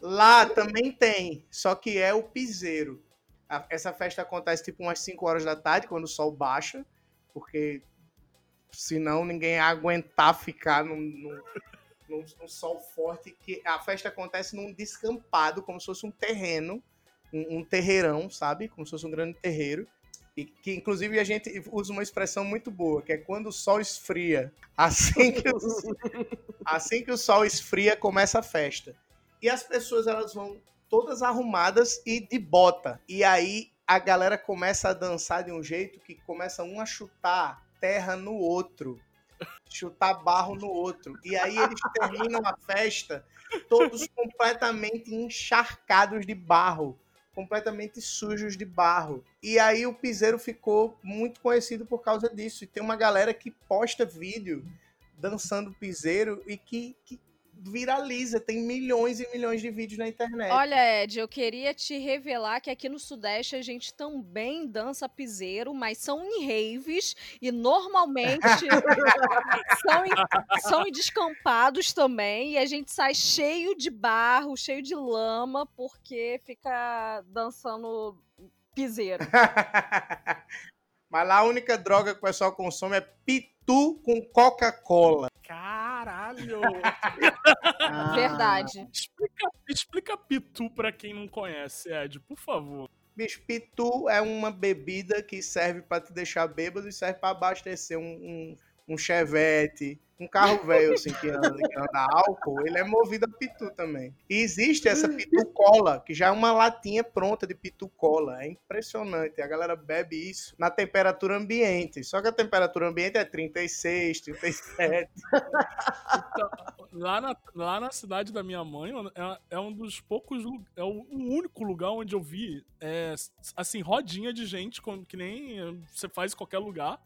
Lá também tem, só que é o piseiro. A- Essa festa acontece tipo umas 5 horas da tarde, quando o sol baixa, porque senão ninguém ia aguentar ficar num, num, num- num sol forte. que A festa acontece num descampado, como se fosse um terreno, um, um terreirão, sabe? Como se fosse um grande terreiro. E que inclusive a gente usa uma expressão muito boa, que é quando o sol esfria. Assim que o, assim que o sol esfria, começa a festa. E as pessoas elas vão todas arrumadas e de bota. E aí a galera começa a dançar de um jeito que começa um a chutar terra no outro, chutar barro no outro. E aí eles terminam a festa todos completamente encharcados de barro, completamente sujos de barro. E aí o piseiro ficou muito conhecido por causa disso. E tem uma galera que posta vídeo dançando piseiro e que, que viraliza, tem milhões e milhões de vídeos na internet. Olha, Ed, eu queria te revelar que aqui no Sudeste a gente também dança piseiro, mas são em raves e normalmente (laughs) são, em, são em descampados também. E a gente sai cheio de barro, cheio de lama, porque fica dançando piseiro. (laughs) Mas lá a única droga que o pessoal consome é pitu com Coca-Cola. Caralho! Ah, (laughs) Verdade. explica, explica Pitu pra quem não conhece, Ed, por favor. Bicho, pitu é uma bebida que serve pra te deixar bêbado e serve pra abastecer um, um, um chevette, um carro velho assim que anda, que anda álcool, ele é movido a pitu também. E existe essa pitu cola, que já é uma latinha pronta de pitu cola. É impressionante. A galera bebe isso na temperatura ambiente. Só que a temperatura ambiente é 36, 37. Então, lá, na, lá na cidade da minha mãe, é, é um dos poucos. É o único lugar onde eu vi, é, assim, rodinha de gente, que nem você faz em qualquer lugar.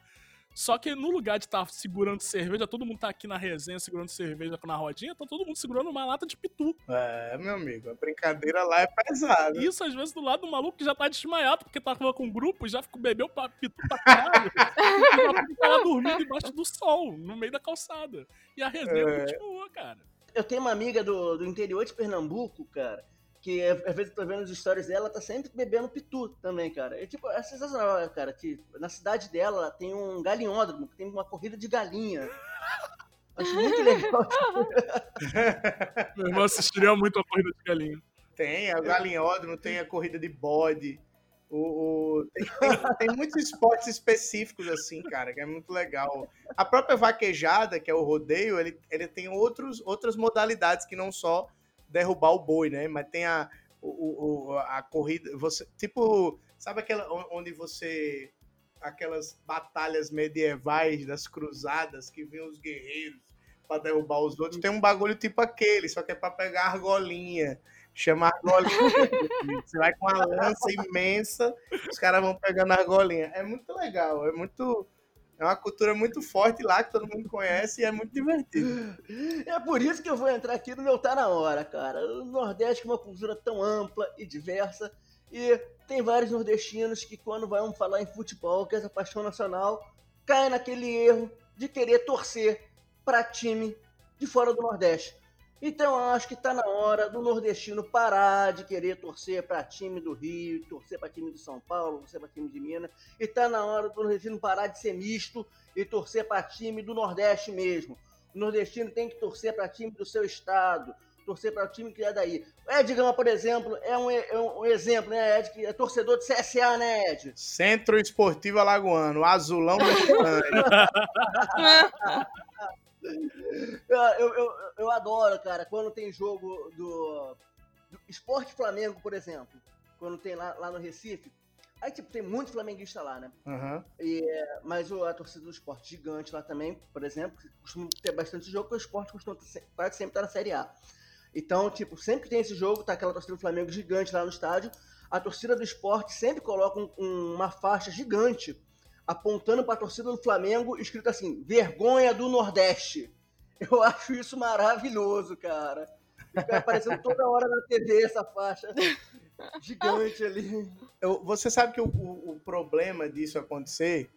Só que no lugar de estar segurando cerveja, todo mundo tá aqui na resenha segurando cerveja na rodinha, tá todo mundo segurando uma lata de pitu. É, meu amigo, a brincadeira lá é pesada. Isso, às vezes, do lado do maluco que já tá desmaiado, porque tava com um grupo e já ficou, bebeu pra, pitu pra caralho. e o maluco tava dormindo embaixo do sol, no meio da calçada. E a resenha É. continua, cara. Eu tenho uma amiga do, do interior de Pernambuco, cara, que é, às vezes eu tô vendo as histórias dela, ela tá sempre bebendo pitu também, cara. É tipo, é sensacional, cara, que na cidade dela ela tem um galinhódromo, que tem uma corrida de galinha. Acho muito legal. (laughs) Meu irmão assistiria muito a corrida de galinha. Tem a galinhódromo, tem a corrida de bode. O, o- tem, tem- tem muitos esportes específicos, assim, cara, que é muito legal. A própria vaquejada, que é o rodeio, ele, ele tem outros, outras modalidades que não só derrubar o boi, né? Mas tem a, o, o- a corrida. Você, tipo, sabe aquela on- onde você. Aquelas batalhas medievais das cruzadas que vinham os guerreiros pra derrubar os outros. Tem um bagulho tipo aquele, só que é pra pegar argolinha. Chama argolinha. (laughs) Você vai com uma lança imensa, os caras vão pegando argolinha. É muito legal, é muito. É uma cultura muito forte lá que todo mundo conhece e é muito divertido. (laughs) É por isso que eu vou entrar aqui no meu Tá Na Hora, cara. O Nordeste é uma cultura tão ampla e diversa. E tem vários nordestinos que, quando vão falar em futebol, que é essa paixão nacional, caem naquele erro de querer torcer para time de fora do Nordeste. Então eu acho que tá na hora do nordestino parar de querer torcer para time do Rio, torcer para time de São Paulo, torcer para time de Minas. E tá na hora do nordestino parar de ser misto e torcer para time do Nordeste mesmo. O nordestino tem que torcer para time do seu estado, torcer para o time que é daí. O Ed Gama, por exemplo, é um, é um exemplo, né, Ed? Que é torcedor de CSA, né, Ed? Centro Esportivo Alagoano, Azulão Mexicano. (laughs) (laughs) Eu, eu, eu, adoro, cara, quando tem jogo do, do Esporte Flamengo, por exemplo. Quando tem lá, lá no Recife. Aí, tipo, tem muito flamenguista lá, né? Aham. Mas o- a torcida do esporte gigante lá também, por exemplo, costuma ter bastante jogo, porque o esporte costuma quase sempre estar na Série A. Então, tipo, sempre que tem esse jogo, tá aquela torcida do Flamengo gigante lá no estádio, a torcida do esporte sempre coloca um- uma faixa gigante apontando para a torcida do Flamengo, escrito assim, vergonha do Nordeste. (laughs) Eu acho isso maravilhoso, cara. Fica aparecendo toda hora na TV essa faixa gigante ali. Eu- você sabe que o, o- o problema disso acontecer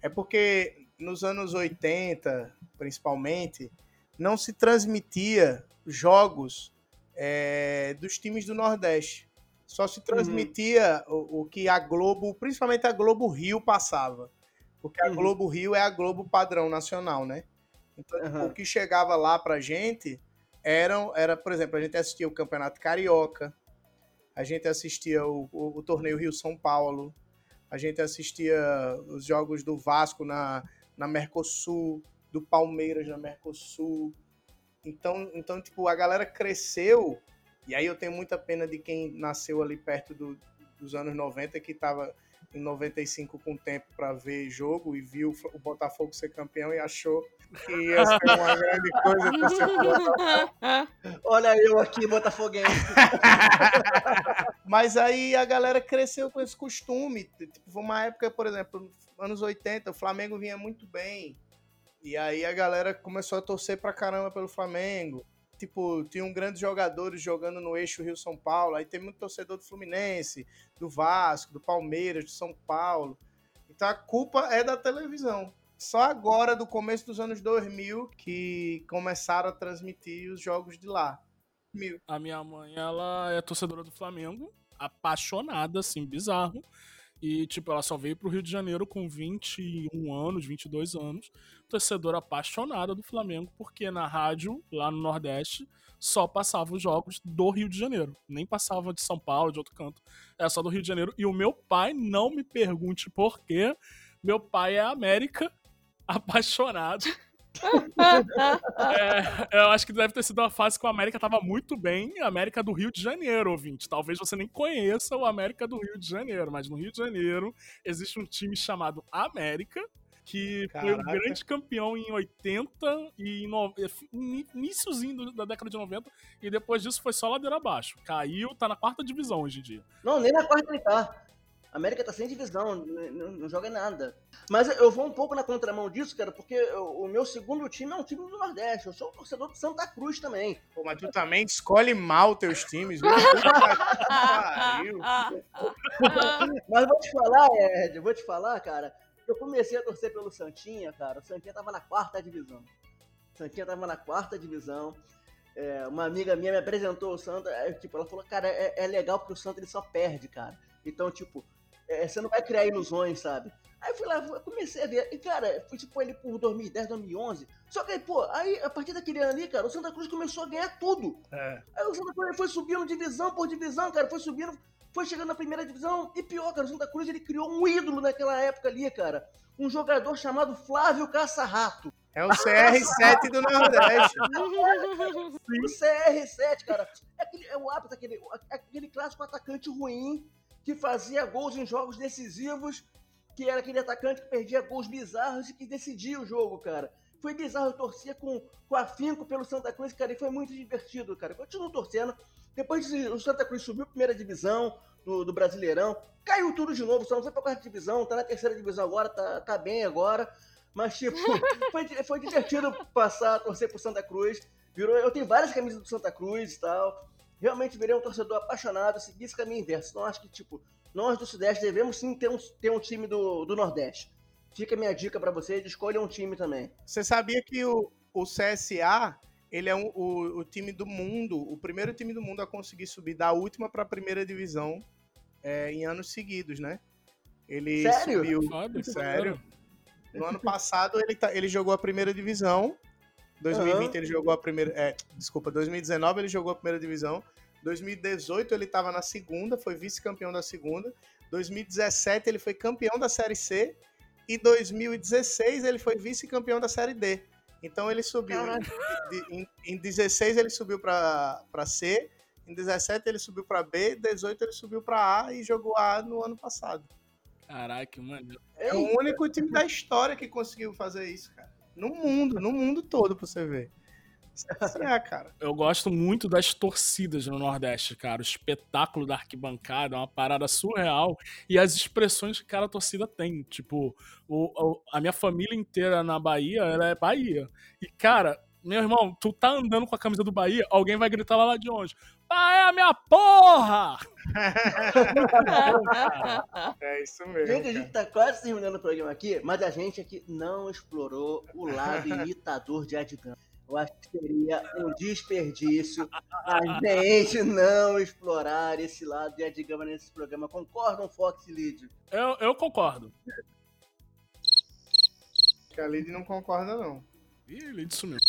é porque nos anos 80, principalmente, não se transmitia jogos é, dos times do Nordeste. Só se transmitia o, o que a Globo, principalmente a Globo Rio, passava. Porque a Uhum. Globo Rio é a Globo padrão nacional, né? Então, Aham. o que chegava lá pra gente eram, era, por exemplo, a gente assistia o Campeonato Carioca, a gente assistia o, o, o torneio Rio-São Paulo, a gente assistia os jogos do Vasco na, na Mercosul, do Palmeiras na Mercosul. Então, então, tipo, a galera cresceu, e aí eu tenho muita pena de quem nasceu ali perto do- dos anos 90, que tava em 95 com tempo para ver jogo e viu o Botafogo ser campeão e achou que ia ser uma grande coisa. Olha eu aqui, Botafoguense. (laughs) Mas aí a galera cresceu com esse costume. Tipo, uma época, por exemplo, anos 80, o Flamengo vinha muito bem. E aí a galera começou a torcer pra caramba pelo Flamengo. Tipo, tinham grandes jogadores jogando no eixo Rio-São Paulo. Aí tem muito torcedor do Fluminense, do Vasco, do Palmeiras, de São Paulo. Então a culpa é da televisão. Só agora, do começo dos anos 2000, que começaram a transmitir os jogos de lá. Mil. A minha mãe, ela é torcedora do Flamengo, apaixonada, assim, bizarro. E, tipo, ela só veio pro Rio de Janeiro com 21 anos, 22 anos. Torcedora apaixonada do Flamengo, porque na rádio, lá no Nordeste, só passava os jogos do Rio de Janeiro. Nem passava de São Paulo, de outro canto. É só do Rio de Janeiro. E o meu pai, não me pergunte por quê, meu pai é América, (laughs) apaixonado. (laughs) É, eu acho que deve ter sido uma fase que o América tava muito bem. América do Rio de Janeiro, ouvinte. Talvez você nem conheça o América do Rio de Janeiro, mas no Rio de Janeiro existe um time chamado América, que foi o Caraca. grande campeão em 80 e no... do- da década de 90, e depois disso foi só ladeira abaixo. Caiu, tá na quarta divisão hoje em dia. Não, nem na quarta ele tá. América tá sem divisão, n- n- não joga nada. Mas eu vou um pouco na contramão disso, cara, porque o o meu segundo time é um time do Nordeste. Eu sou um torcedor do Santa Cruz também. Pô, mas tu também escolhe mal teus times, viu? (laughs) Mas vou te falar, Ed, vou te falar, cara. Eu comecei a torcer pelo Santinha, cara. O Santinha tava na quarta divisão. O Santinha tava na quarta divisão. É, uma amiga minha me apresentou o Santa. é, tipo, ela falou, cara, é, é legal porque o Santa ele só perde, cara. Então, tipo, é, você não vai criar ilusões, sabe? Aí eu fui lá, comecei a ver. E, cara, fui tipo ele por 2010, 2011. Só que aí, pô, aí a partir daquele ano ali, cara, o Santa Cruz começou a ganhar tudo. É. Aí o Santa Cruz foi subindo divisão por divisão, cara, foi subindo, foi chegando na primeira divisão. E pior, cara, o Santa Cruz ele criou um ídolo naquela época ali, cara. Um jogador chamado Flávio Caça-Rato. É o CR7 do Nordeste. (laughs) O CR7, cara. É, aquele, é o hábito, aquele, é aquele clássico atacante ruim que fazia gols em jogos decisivos, que era aquele atacante que perdia gols bizarros e que decidia o jogo, cara. Foi bizarro, eu torcia com, com afinco pelo Santa Cruz, cara, e foi muito divertido, cara. Continuo torcendo. Depois o Santa Cruz subiu a primeira divisão do, do Brasileirão, caiu tudo de novo, só não foi pra quarta divisão, tá na terceira divisão agora, tá, tá bem agora. Mas, tipo, (laughs) foi, foi divertido passar a torcer pro Santa Cruz. Virou, eu tenho várias camisas do Santa Cruz e tal. Realmente virei um torcedor apaixonado, segui esse caminho inverso. Então acho que, tipo, nós do Sudeste devemos sim ter um, ter um time do, do Nordeste. Fica a minha dica pra vocês, escolha um time também. Você sabia que o, o CSA, ele é um- o, o time do mundo, o primeiro time do mundo a conseguir subir da última para a primeira divisão é, em anos seguidos, né? Ele Sério? subiu. Foda, Sério? No ano passado ele, tá- ele jogou a primeira divisão. 2020 ele jogou a primeira. É, desculpa, 2019 ele jogou a primeira divisão. 2018 ele estava na segunda, foi vice-campeão da segunda. 2017 ele foi campeão da Série C. E 2016 ele foi vice-campeão da Série D. Então ele subiu. Caraca. de- em, em 16 ele subiu para C. Em 17 ele subiu para B. Em 18 ele subiu para A e jogou A no ano passado. Caraca, mano. É o único time da história que conseguiu fazer isso, cara. No mundo, no mundo todo, pra você ver. É, cara. Eu gosto muito das torcidas no Nordeste, cara. O espetáculo da arquibancada é uma parada surreal. E as expressões que cada torcida tem. Tipo, o- o- a minha família inteira na Bahia, ela é Bahia. E, cara, meu irmão, tu tá andando com a camisa do Bahia, alguém vai gritar lá, lá de onde? Bahia, minha porra! É isso mesmo. Gente, a gente tá quase terminando o programa aqui, mas a gente aqui não explorou o lado imitador de Adgan. Eu acho que seria um desperdício a gente não explorar esse lado de Adgama nesse programa. Concordam, Fox e Lídio? Eu, eu concordo. Que a Lid não concorda, não. Ih, disse mesmo.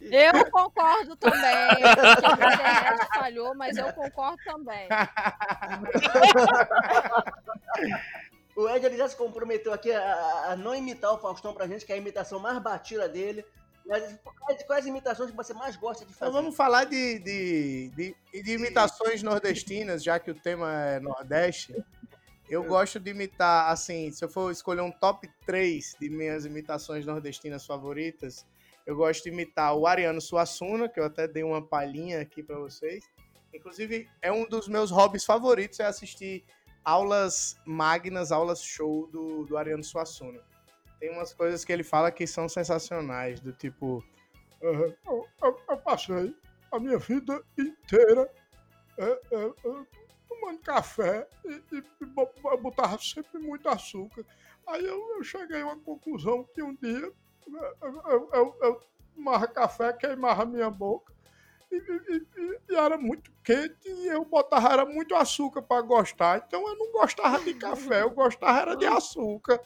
Eu concordo também. A internet falhou, mas eu concordo também. O Ed já se comprometeu aqui a, a não imitar o Faustão pra gente, que é a imitação mais batida dele. Mas quais, quais imitações que você mais gosta de Então fazer? vamos falar de, de, de, de imitações nordestinas, já que o tema é Nordeste. Eu gosto de imitar, assim, se eu for escolher um top 3 de minhas imitações nordestinas favoritas, eu gosto de imitar o Ariano Suassuna, que eu até dei uma palhinha aqui pra vocês. Inclusive, é um dos meus hobbies favoritos, é assistir aulas magnas, aulas show do, do Ariano Suassuna. Tem umas coisas que ele fala que são sensacionais, do tipo... Eu, eu- eu passei a minha vida inteira é, é, é, tomando café e, e- bo- bo- botava sempre muito açúcar. Aí eu, eu cheguei a uma conclusão que um dia eu, eu, eu, eu tomava café, queimava minha boca e, e- e- era muito quente e eu botava era muito açúcar para gostar. Então eu não gostava de café, eu gostava era de açúcar.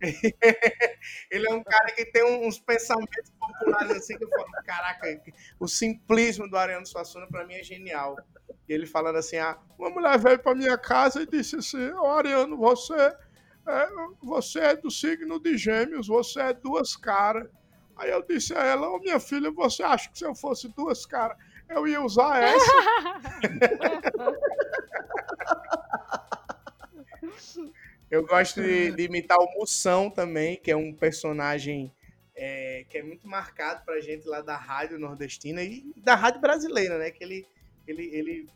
(laughs) Ele é um cara que tem uns pensamentos populares assim que eu falo, caraca, o simplismo do Ariano Suassuna pra mim é genial. E ele falando assim, ah, Uma mulher veio para minha casa e disse assim: Ô Ariano, você é, você é do signo de Gêmeos, você é duas caras. Aí eu disse a ela: Ô minha filha, você acha que se eu fosse duas caras, eu ia usar essa? (laughs) eu gosto de, de imitar o Moção também, que é um personagem é, que é muito marcado pra gente lá da rádio nordestina e da rádio brasileira, né? Que ele, ele, ele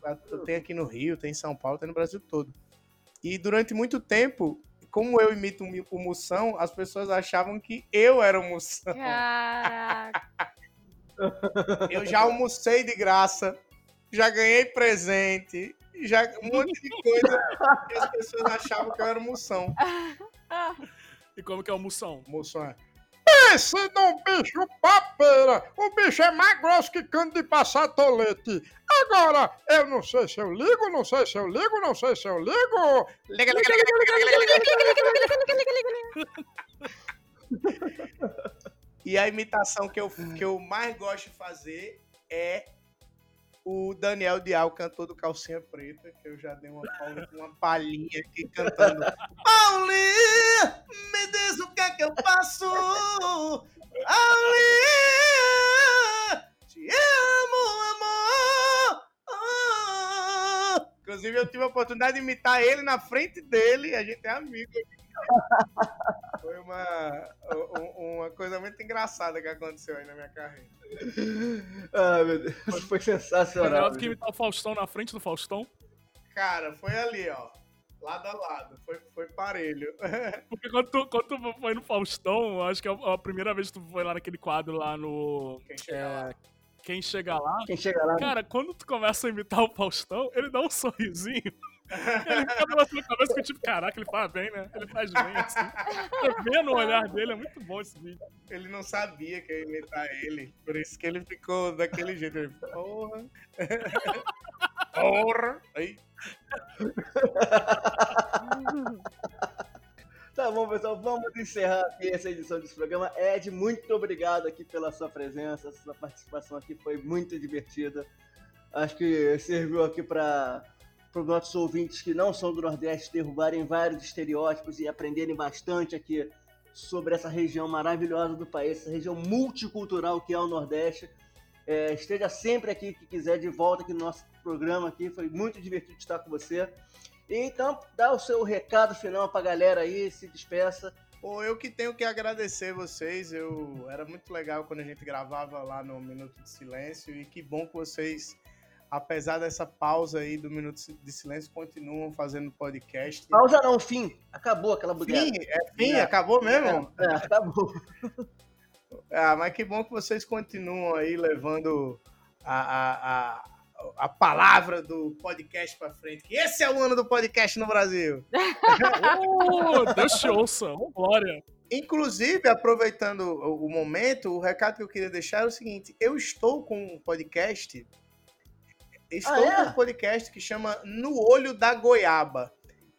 tem aqui no Rio, tem em São Paulo, tem no Brasil todo. E durante muito tempo, como eu imito o Moção, as pessoas achavam que eu era o Moção. Caraca. (laughs) Eu já almocei de graça, já ganhei presente, já um monte de coisa que as pessoas achavam que eu era o Moção. E como que é o Moção? Moção é. Pense num bicho papeira. O bicho é mais grosso que cano de passar tolete. Agora, eu não sei se eu ligo, não sei se eu ligo, não sei se eu ligo. Liga, liga, liga, liga, liga, liga, liga, E a imitação que eu, que eu mais gosto de fazer é o Daniel Dial, cantor do Calcinha Preta, que eu já dei uma, uma palhinha aqui cantando. Paulinha, me diz o que é que eu faço? Paulinha, te amo, amor. Ah. Inclusive, eu tive a oportunidade de imitar ele na frente dele, a gente é amigo. Foi uma, um- uma coisa muito engraçada que aconteceu aí na minha carreira. Ah, meu Deus, foi É sensacional. melhor do que imitar o Faustão na frente do Faustão. Cara, foi ali, ó. Lado a lado. Foi, foi parelho. (laughs) Porque quando tu, quando tu foi no Faustão, acho que é a primeira vez que tu foi lá naquele quadro lá no. Quem chega é, lá. Quem chega lá. Quem chega lá. Cara, quando tu começa a imitar o Faustão, ele dá um sorrisinho. Ele fica balançando a cabeça que tipo, caraca, ele faz bem, né? Ele faz bem, assim. Você vê no olhar dele, é muito bom esse vídeo. Ele não sabia que eu ia imitar ele. Por isso que ele ficou daquele jeito. Ele, Porra. (laughs) Porra. Aí. (laughs) Tá bom, pessoal, vamos encerrar aqui essa edição desse programa. Ed, muito obrigado aqui pela sua presença, sua participação aqui foi muito divertida. Acho que serviu aqui para os nossos ouvintes que não são do Nordeste derrubarem vários estereótipos e aprenderem bastante aqui sobre essa região maravilhosa do país, essa região multicultural que é o Nordeste. É, esteja sempre aqui que quiser de volta aqui no nosso programa aqui, foi muito divertido estar com você. Então, dá o seu recado final pra galera aí, se despeça. Pô, eu que tenho que agradecer vocês. Eu era muito legal quando a gente gravava lá no Minuto de Silêncio e que bom que vocês, apesar dessa pausa aí do Minuto de Silêncio, continuam fazendo podcast. Pausa não, fim. Acabou aquela bugueira. Fim, é fim, É. acabou mesmo? É, acabou. (laughs) Ah, mas que bom que vocês continuam aí levando a, a, a, a palavra do podcast pra frente. Que esse é o ano do podcast no Brasil. (laughs) Oh, Deus te ouça, glória. Inclusive, aproveitando o o momento, o recado que eu queria deixar é o seguinte: eu estou com um podcast. Estou Ah, é? com um podcast que chama No Olho da Goiaba.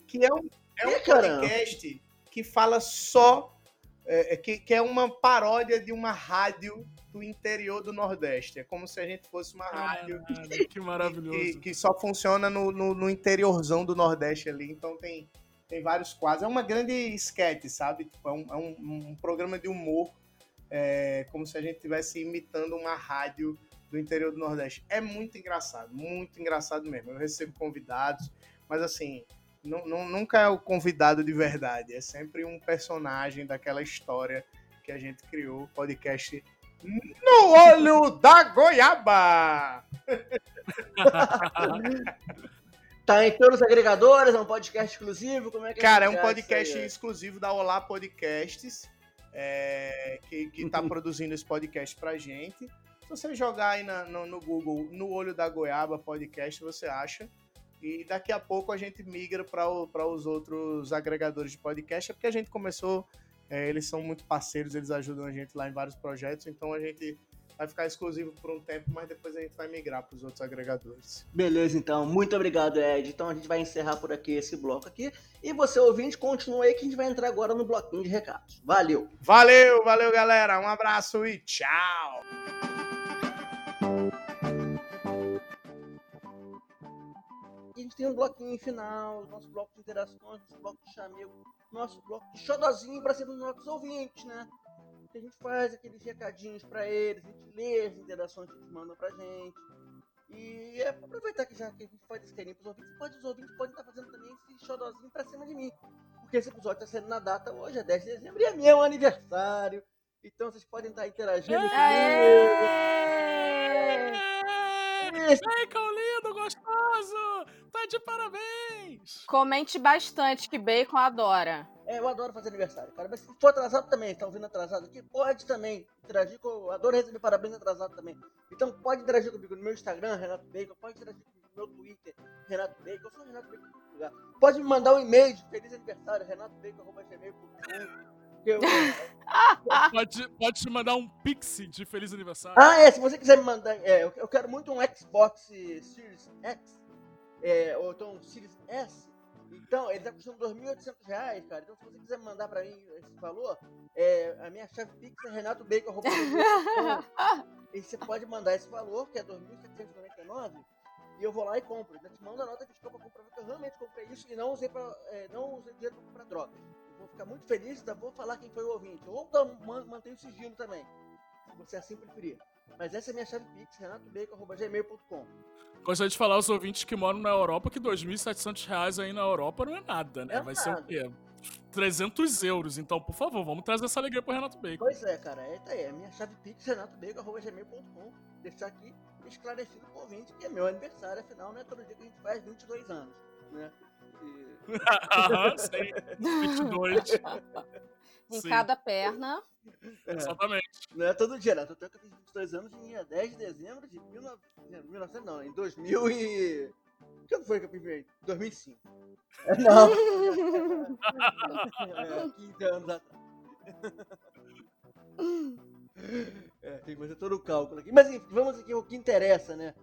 Que é um, é um podcast que fala só. é, é, que, que é uma paródia de uma rádio do interior do Nordeste. É como se a gente fosse uma rádio Caralho, que maravilhoso. que, que só funciona no, no, no interiorzão do Nordeste ali. Então tem, tem vários quadros. É uma grande esquete, sabe? Tipo, é um, é um, um programa de humor, é, como se a gente estivesse imitando uma rádio do interior do Nordeste. É muito engraçado, muito engraçado mesmo. Eu recebo convidados, mas assim, nu- nu- nunca é o convidado de verdade. É sempre um personagem daquela história que a gente criou, podcast No Olho da Goiaba! (laughs) Tá em todos os agregadores, é um podcast exclusivo, como é que Cara, é um podcast exclusivo da Olá Podcasts, é, que, que tá (laughs) produzindo esse podcast pra gente. Se você jogar aí na- no, no Google, no Olho da Goiaba Podcast, você acha. E daqui a pouco a gente migra para os outros agregadores de podcast, é porque a gente começou, é, eles são muito parceiros, eles ajudam a gente lá em vários projetos, então a gente vai ficar exclusivo por um tempo, mas depois a gente vai migrar para os outros agregadores. Beleza, então. Muito obrigado, Ed. Então a gente vai encerrar por aqui esse bloco aqui. E você, ouvinte, continua aí que a gente vai entrar agora no bloquinho de recados. Valeu! Valeu, valeu galera, um abraço e tchau! Gente tem um bloquinho final, nosso bloco de interações, nosso bloco de chamego, nosso bloco de xodozinho pra cima dos nossos ouvintes, né? Que a gente faz aqueles recadinhos pra eles, a gente lê as interações que eles mandam pra gente. E é pra aproveitar que já que a gente faz esse carinho pros ouvintes, pode, os ouvintes podem estar fazendo também esse xodozinho pra cima de mim. Porque esse episódio tá saindo na data hoje, é 10 de dezembro, e é meu aniversário. Então vocês podem estar interagindo comigo. Ai, Caulindo, gostoso! Tá de parabéns! Comente bastante que Bacon adora. É, eu adoro fazer aniversário, cara. Mas se for atrasado também, tá ouvindo atrasado aqui, pode também interagir com. Eu adoro receber parabéns atrasado também. Então pode interagir comigo no meu Instagram, Renato Bacon, pode interagir comigo no meu Twitter, Renato Bacon. Eu sou o Renato Bacon em lugar. Pode me mandar um e-mail de feliz aniversário, renatobacon.gmail.com. eu- (laughs) Pode, pode te mandar um pixie de feliz aniversário. Ah, é, se você quiser me mandar. É, eu, quero muito um Xbox Series X, é, ou então um Series S. Então, ele tá custando 2.800 reais, cara. Então, se você quiser me mandar pra mim esse valor, é, a minha chave Pix é renatobacon.com. (laughs) e você pode mandar esse valor, que é 2.799, e eu vou lá e compro. Ainda te mando a nota fiscal pra comprovar que eu realmente comprei isso e não usei, pra, é, não usei dinheiro pra comprar drogas. Vou ficar muito feliz, ainda vou falar quem foi o ouvinte. Ou mantenho o sigilo também, se você assim preferir. Mas essa é a minha chave Pix, renatobacon.gmail.com. Gostaria de falar aos ouvintes que moram na Europa que 2.700 reais aí na Europa não é nada, né? É Vai ser o nada. quê? 300 euros. Então, por favor, vamos trazer essa alegria pro Renato Bacon. Pois é, cara, é, tá aí, é a minha chave Pix, renatobacon.gmail.com. Deixar aqui esclarecido pro ouvinte que é meu aniversário, afinal, não é todo dia que a gente faz 22 anos, né? (laughs) Aham, sim. 22. Em Sim. cada perna. é, Exatamente. não é todo dia, né? Tanto é que eu fiz 22 anos em dia 10 de dezembro de 19... 1900, não, em 2000 e... Quando foi que eu fiz? 2005. É, Não. (laughs) é, 15 anos atrás. É, tem que fazer todo o cálculo aqui. Mas enfim, vamos aqui ao que interessa, né?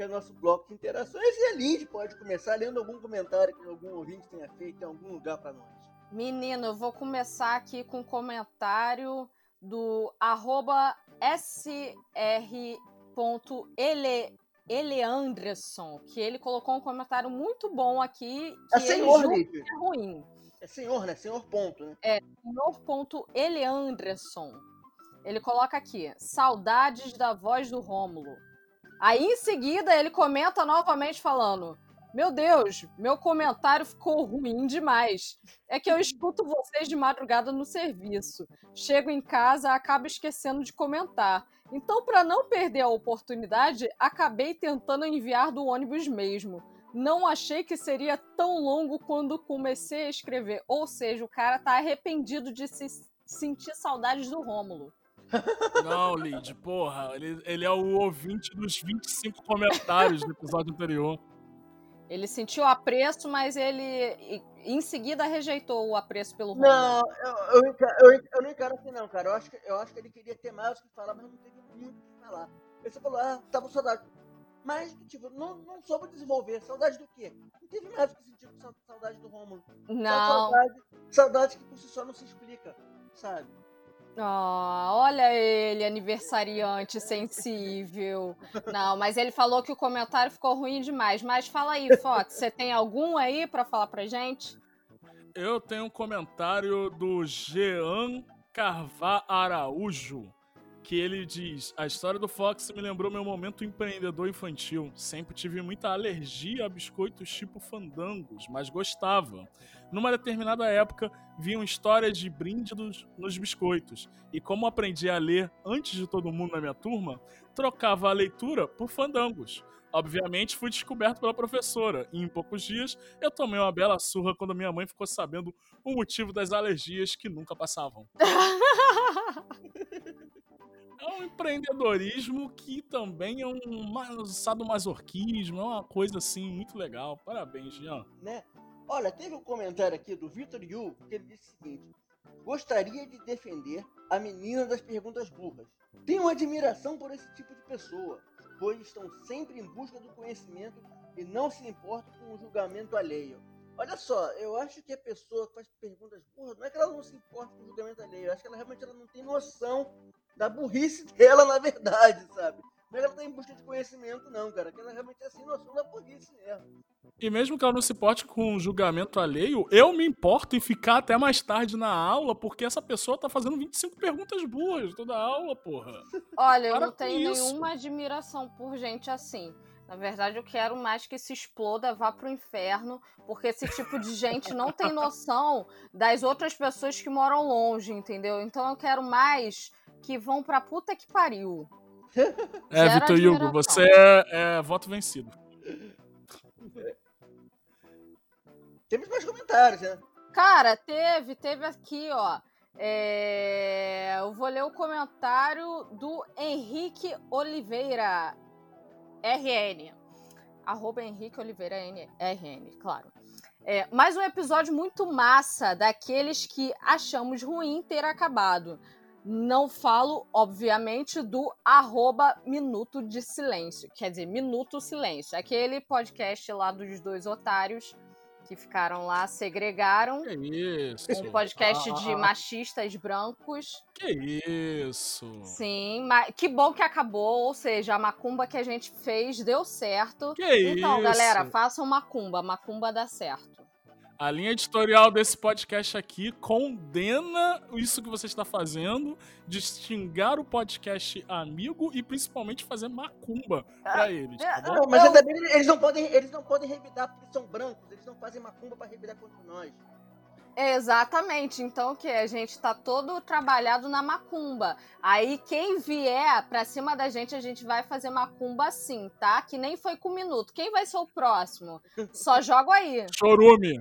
Que é o nosso bloco de interações. E a Lid pode começar lendo algum comentário que algum ouvinte tenha feito em algum lugar pra nós. Menino, eu vou começar aqui com um comentário do arroba sr.eleandresson, que ele colocou um comentário muito bom aqui, que É ele senhor, que é ruim. É senhor, né? Senhor ponto, né? Senhor.eleandresson. Ele coloca aqui, saudades da voz do Rômulo. Aí em seguida ele comenta novamente falando: Meu Deus, meu comentário ficou ruim demais. É que eu (laughs) escuto vocês de madrugada no serviço. Chego em casa, acabo esquecendo de comentar. Então, para não perder a oportunidade, acabei tentando enviar do ônibus mesmo. Não achei que seria tão longo quando comecei a escrever. Ou seja, o cara tá arrependido de se sentir saudades do Rômulo. Não, Lid, porra. Ele, ele é o ouvinte dos 25 comentários do episódio anterior. Ele sentiu apreço, mas ele em seguida rejeitou o apreço pelo Rômulo. Não, eu, eu, eu, eu não encaro assim não, cara. Eu acho, que, eu acho que ele queria ter mais o que falar, mas não teve muito o que falar. Ele só falou, ah, tava com saudade. Mas, tipo, não, não soube desenvolver. Saudade do quê? Não teve mais o que sentir com sa- saudade do Rômulo. Só Não. Saudade, saudade que por si só não se explica, sabe? Ah, olha ele, aniversariante sensível. Não, mas ele falou que o comentário ficou ruim demais. Mas fala aí, Fox, você tem algum aí pra falar pra gente? Eu tenho um comentário do Jean Carvá Araújo, que ele diz: A história do Fox me lembrou meu momento empreendedor infantil. Sempre tive muita alergia a biscoitos tipo fandangos, mas gostava. Numa determinada época, vinham histórias de brinde nos biscoitos, e como aprendi a ler antes de todo mundo na minha turma, trocava a leitura por fandangos. Obviamente, fui descoberto pela professora, e em poucos dias eu tomei uma bela surra quando minha mãe ficou sabendo o motivo das alergias que nunca passavam. (laughs) É um empreendedorismo que também é um ma- sadomasoquismo, é uma coisa assim muito legal. Parabéns, Jean. né? Olha, teve um comentário aqui do Vitor Yu que ele disse o seguinte: Gostaria de defender a menina das perguntas burras. Tenho admiração por esse tipo de pessoa, pois estão sempre em busca do conhecimento e não se importam com o julgamento alheio. Olha só, eu acho que a pessoa que faz perguntas burras, não é que ela não se importa com o julgamento alheio, eu acho que ela realmente ela não tem noção da burrice (laughs) dela, na verdade, sabe? Não é que ela tá em busca de conhecimento, não, cara. Que ela realmente é sem noção da burrice mesmo. E mesmo que ela não se importe com o julgamento alheio, eu me importo em ficar até mais tarde na aula, porque essa pessoa tá fazendo 25 perguntas burras toda a aula, porra. Olha, eu Para não com tenho isso. nenhuma admiração por gente assim. Na verdade, eu quero mais que se exploda, vá pro inferno, porque esse tipo de gente não tem noção das outras pessoas que moram longe, entendeu? Então eu quero mais que vão pra puta que pariu. (laughs) É, Zero Vitor Hugo, você é, é voto vencido. Temos mais comentários, né? Cara, teve, teve aqui, ó. É, Eu vou ler o comentário do Henrique Oliveira, RN. Arroba Henrique Oliveira RN, claro. É, mais um episódio muito massa, daqueles que achamos ruim ter acabado. Não falo, obviamente, do arroba Minuto de Silêncio. Quer dizer, Minuto Silêncio. Aquele podcast lá dos dois otários que ficaram lá, segregaram. Que isso? Um podcast Ah, de machistas brancos. Que isso? Sim, mas que bom que acabou. Ou seja, a macumba que a gente fez deu certo. Que Então, isso? galera, façam macumba. Macumba dá certo. A linha editorial desse podcast aqui condena isso que você está fazendo de xingar o podcast amigo e principalmente fazer macumba pra eles, tá bom? Não, mas eu- ainda bem, eles não podem, eles não podem revidar porque eles são brancos, eles não fazem macumba pra revidar contra nós. Exatamente. Então, o que? A gente tá todo trabalhado na macumba. Aí, quem vier pra cima da gente, a gente vai fazer macumba sim, tá? Que nem foi com um minuto. Quem vai ser o próximo? Só jogo aí. Chorume.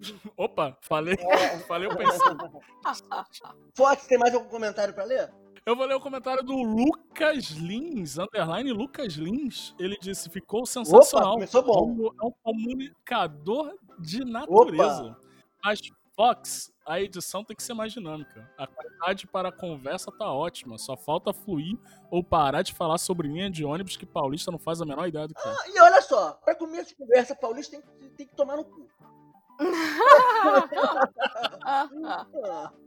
(laughs) Opa, falei, (laughs) falei o pensando. (laughs) Fox, tem mais algum comentário pra ler? Eu vou ler o comentário do Lucas Lins, underline Lucas Lins. Ele disse, ficou sensacional. começou bom. É um comunicador de natureza. Mas, Fox, a edição tem que ser mais dinâmica. A qualidade para a conversa tá ótima. Só falta fluir ou parar de falar sobre linha de ônibus que paulista não faz a menor ideia do que é. Ah, e olha só, pra começo de conversa, paulista tem, tem que tomar no cu.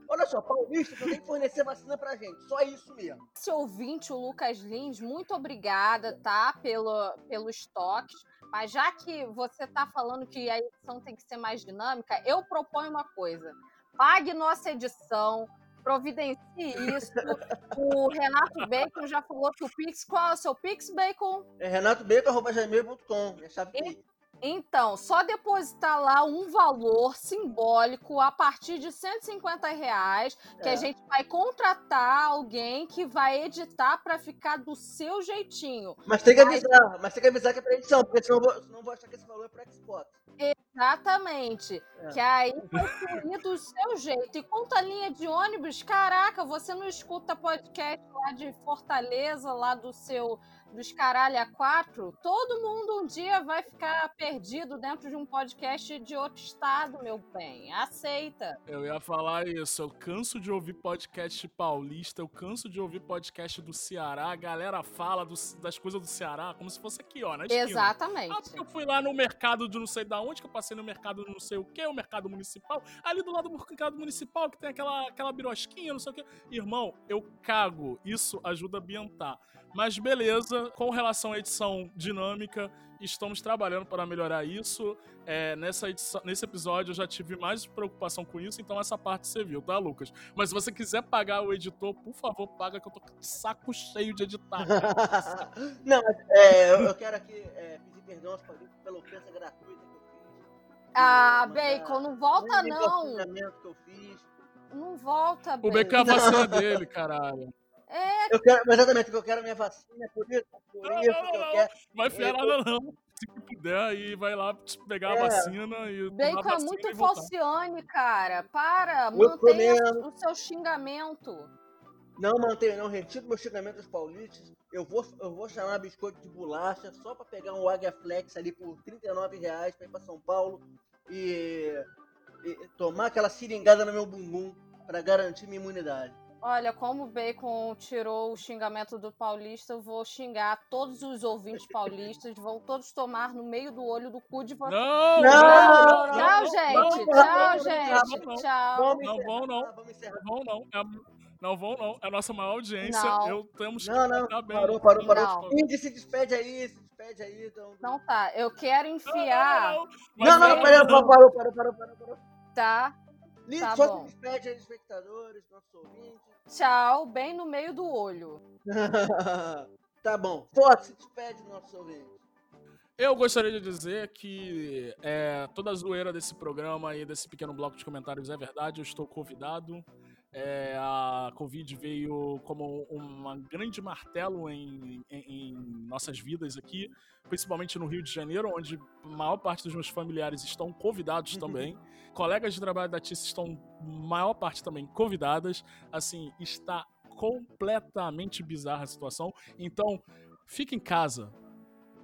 Olha só, paulista só tem que fornecer vacina pra gente, só isso mesmo. Esse ouvinte, o Lucas Lins, muito obrigada, tá? Pelo, pelo estoque. Mas já que você tá falando que a edição tem que ser mais dinâmica, eu proponho uma coisa. Pague nossa edição, providencie isso. O Renato Bacon já falou que o Pix. Qual é o seu Pix, Bacon? É renatobeco.gmail.com, minha chave Pix. Então, só depositar lá um valor simbólico a partir de 150 reais, que É. a gente vai contratar alguém que vai editar para ficar do seu jeitinho. Mas tem que avisar, mas tem que avisar que é pra edição, porque senão eu vou, senão vou achar que esse valor é pro Xbox. Exatamente. É. Que aí vai fluir do seu jeito. E quanto à linha de ônibus, caraca, você não escuta podcast lá de Fortaleza, lá do seu dos caralho a quatro? Todo mundo um dia vai ficar perdido dentro de um podcast de outro estado, meu bem. Aceita. Eu ia falar isso. Eu canso de ouvir podcast paulista, eu canso de ouvir podcast do Ceará. A galera fala do- das coisas do Ceará como se fosse aqui, ó, na esquina. Ah, Exatamente. porque eu fui lá no mercado de não sei da onde, que eu passei no mercado de não sei o que, o mercado municipal. Ali do lado do mercado municipal, que tem aquela, aquela birosquinha, não sei o que. Irmão, eu cago. Isso ajuda a ambientar. Mas beleza, com relação à edição dinâmica, estamos trabalhando para melhorar isso. É, nessa edição- nesse episódio eu já tive mais preocupação com isso, então essa parte você viu, tá, Lucas? Mas se você quiser pagar o editor, por favor, paga que eu tô com saco cheio de editar. (laughs) Não, é, eu, eu quero aqui é, pedir perdão aos paulistas pela ofensa gratuita que eu fiz. Ah, Bacon, não volta não. que eu fiz. Não volta, o Beco é a Bacon. vacina dele, caralho. É, Eu quero, exatamente, porque eu quero minha vacina, por isso, por Não, isso não, que eu quero. Vai enfiar nada não. Se puder, aí vai lá pegar É. a vacina e Bacon é muito e falciane, cara. Para, Eu mantenha o seu xingamento. Não mantenho, não retiro meu xingamento dos paulistas. Eu vou, eu vou chamar biscoito de bolacha só pra pegar um Águia Flex ali por 39 reais pra ir pra São Paulo e, e tomar aquela seringada no meu bumbum pra garantir minha imunidade. Olha, como o Bacon tirou o xingamento do paulista, eu vou xingar todos os ouvintes paulistas. Vão todos tomar no meio do olho do cu de vocês. Não, Não, não, não, Tchau, gente. não, Tchau, gente. não, Tchau. Não vão, não. Vamos encerrar. Não vão não. É a- não vão não. É a nossa maior audiência. Não. Eu temos que Não, não, bem. parou, parou, parou. Não. Indy, se despede aí, se despede aí. Então... Não tá. Eu quero enfiar, não, não. Não, não, é- parou, parou, parou, parou, parou, parou, parou. tá? Lindo, Tá só bom. se despede aí, espectadores, nossos ouvintes. Tchau, bem no meio do olho. (laughs) tá bom. Se despede dos nossos ouvintes. Eu gostaria de dizer que é, toda a zoeira desse programa e desse pequeno bloco de comentários é verdade. Eu estou convidado. É, a Covid veio como um grande martelo em, em, em, nossas vidas aqui, principalmente no Rio de Janeiro, onde a maior parte dos meus familiares estão convidados também. (laughs) Colegas de trabalho da TIS estão, maior parte também, convidadas. Assim, está completamente bizarra a situação. Então, fique em casa,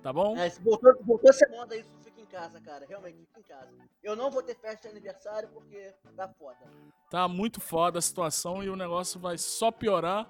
tá bom? É, voltou, voltou a ser moda em casa, cara. Realmente, fica em casa. Eu não vou ter festa de aniversário porque tá foda. Tá muito foda a situação e o negócio vai só piorar.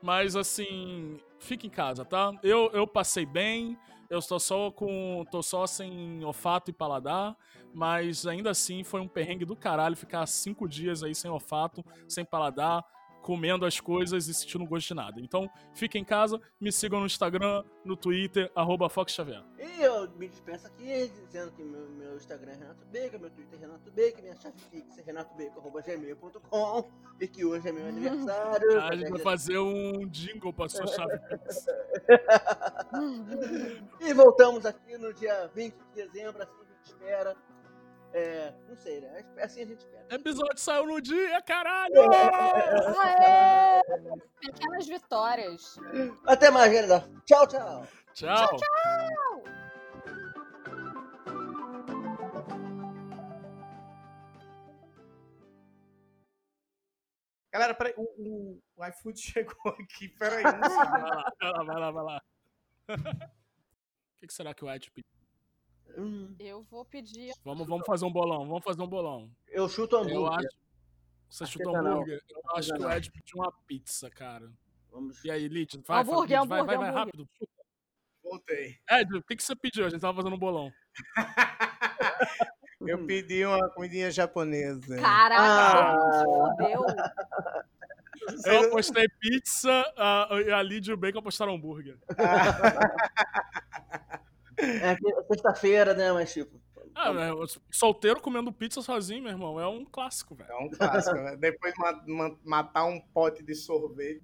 Mas assim, fique em casa, tá? Eu, eu passei bem, eu estou só com. tô só sem olfato e paladar, mas ainda assim foi um perrengue do caralho ficar cinco dias aí sem olfato, sem paladar comendo as coisas e sentindo gosto de nada. Então, fiquem em casa, me sigam no Instagram, no Twitter, arroba Fox Xavier. E eu me dispenso aqui dizendo que meu, meu Instagram é Renato Baker, meu Twitter é Renato Baker, minha chave fixa é renatobaker.gmail.com e que hoje é meu (laughs) aniversário. Ah, a gente vai fazer um jingle pra sua chave fixa. (laughs) e voltamos aqui no dia 20 de dezembro, assim a gente espera. É, não sei, né? Assim a gente espera. O episódio saiu no dia, caralho! Aê! Pequenas vitórias. Até mais, galera. Tchau, tchau. Tchau. Tchau! Galera, peraí, o, o, o iFood (laughs) chegou aqui, peraí. um. Vai lá, vai lá, vai lá, vai lá. (laughs) O que, que será que o Ed pediu? Hum, Eu vou pedir. Vamos, vamos fazer um bolão, vamos fazer um bolão. eu chuto Eu hambúrguer. acho. Você Acho chutou que não. hambúrguer? Eu acho que o. Ed pediu uma pizza, cara. Vamos. E aí, Lid, vai, Hambúrguer, vai, vai, hambúrguer, vai hambúrguer. rápido. Voltei. Ed, o que, que você pediu? A gente tava fazendo um bolão. (laughs) Eu pedi uma comidinha japonesa. Caraca, Ah. fudeu. Eu apostei pizza a, e a Lid e o Bacon apostaram hambúrguer. É (laughs) é sexta-feira, né? Mas tipo. Ah, né, solteiro comendo pizza sozinho, meu irmão, é um clássico, velho. É um clássico, né? Depois ma- ma- matar um pote de sorvete.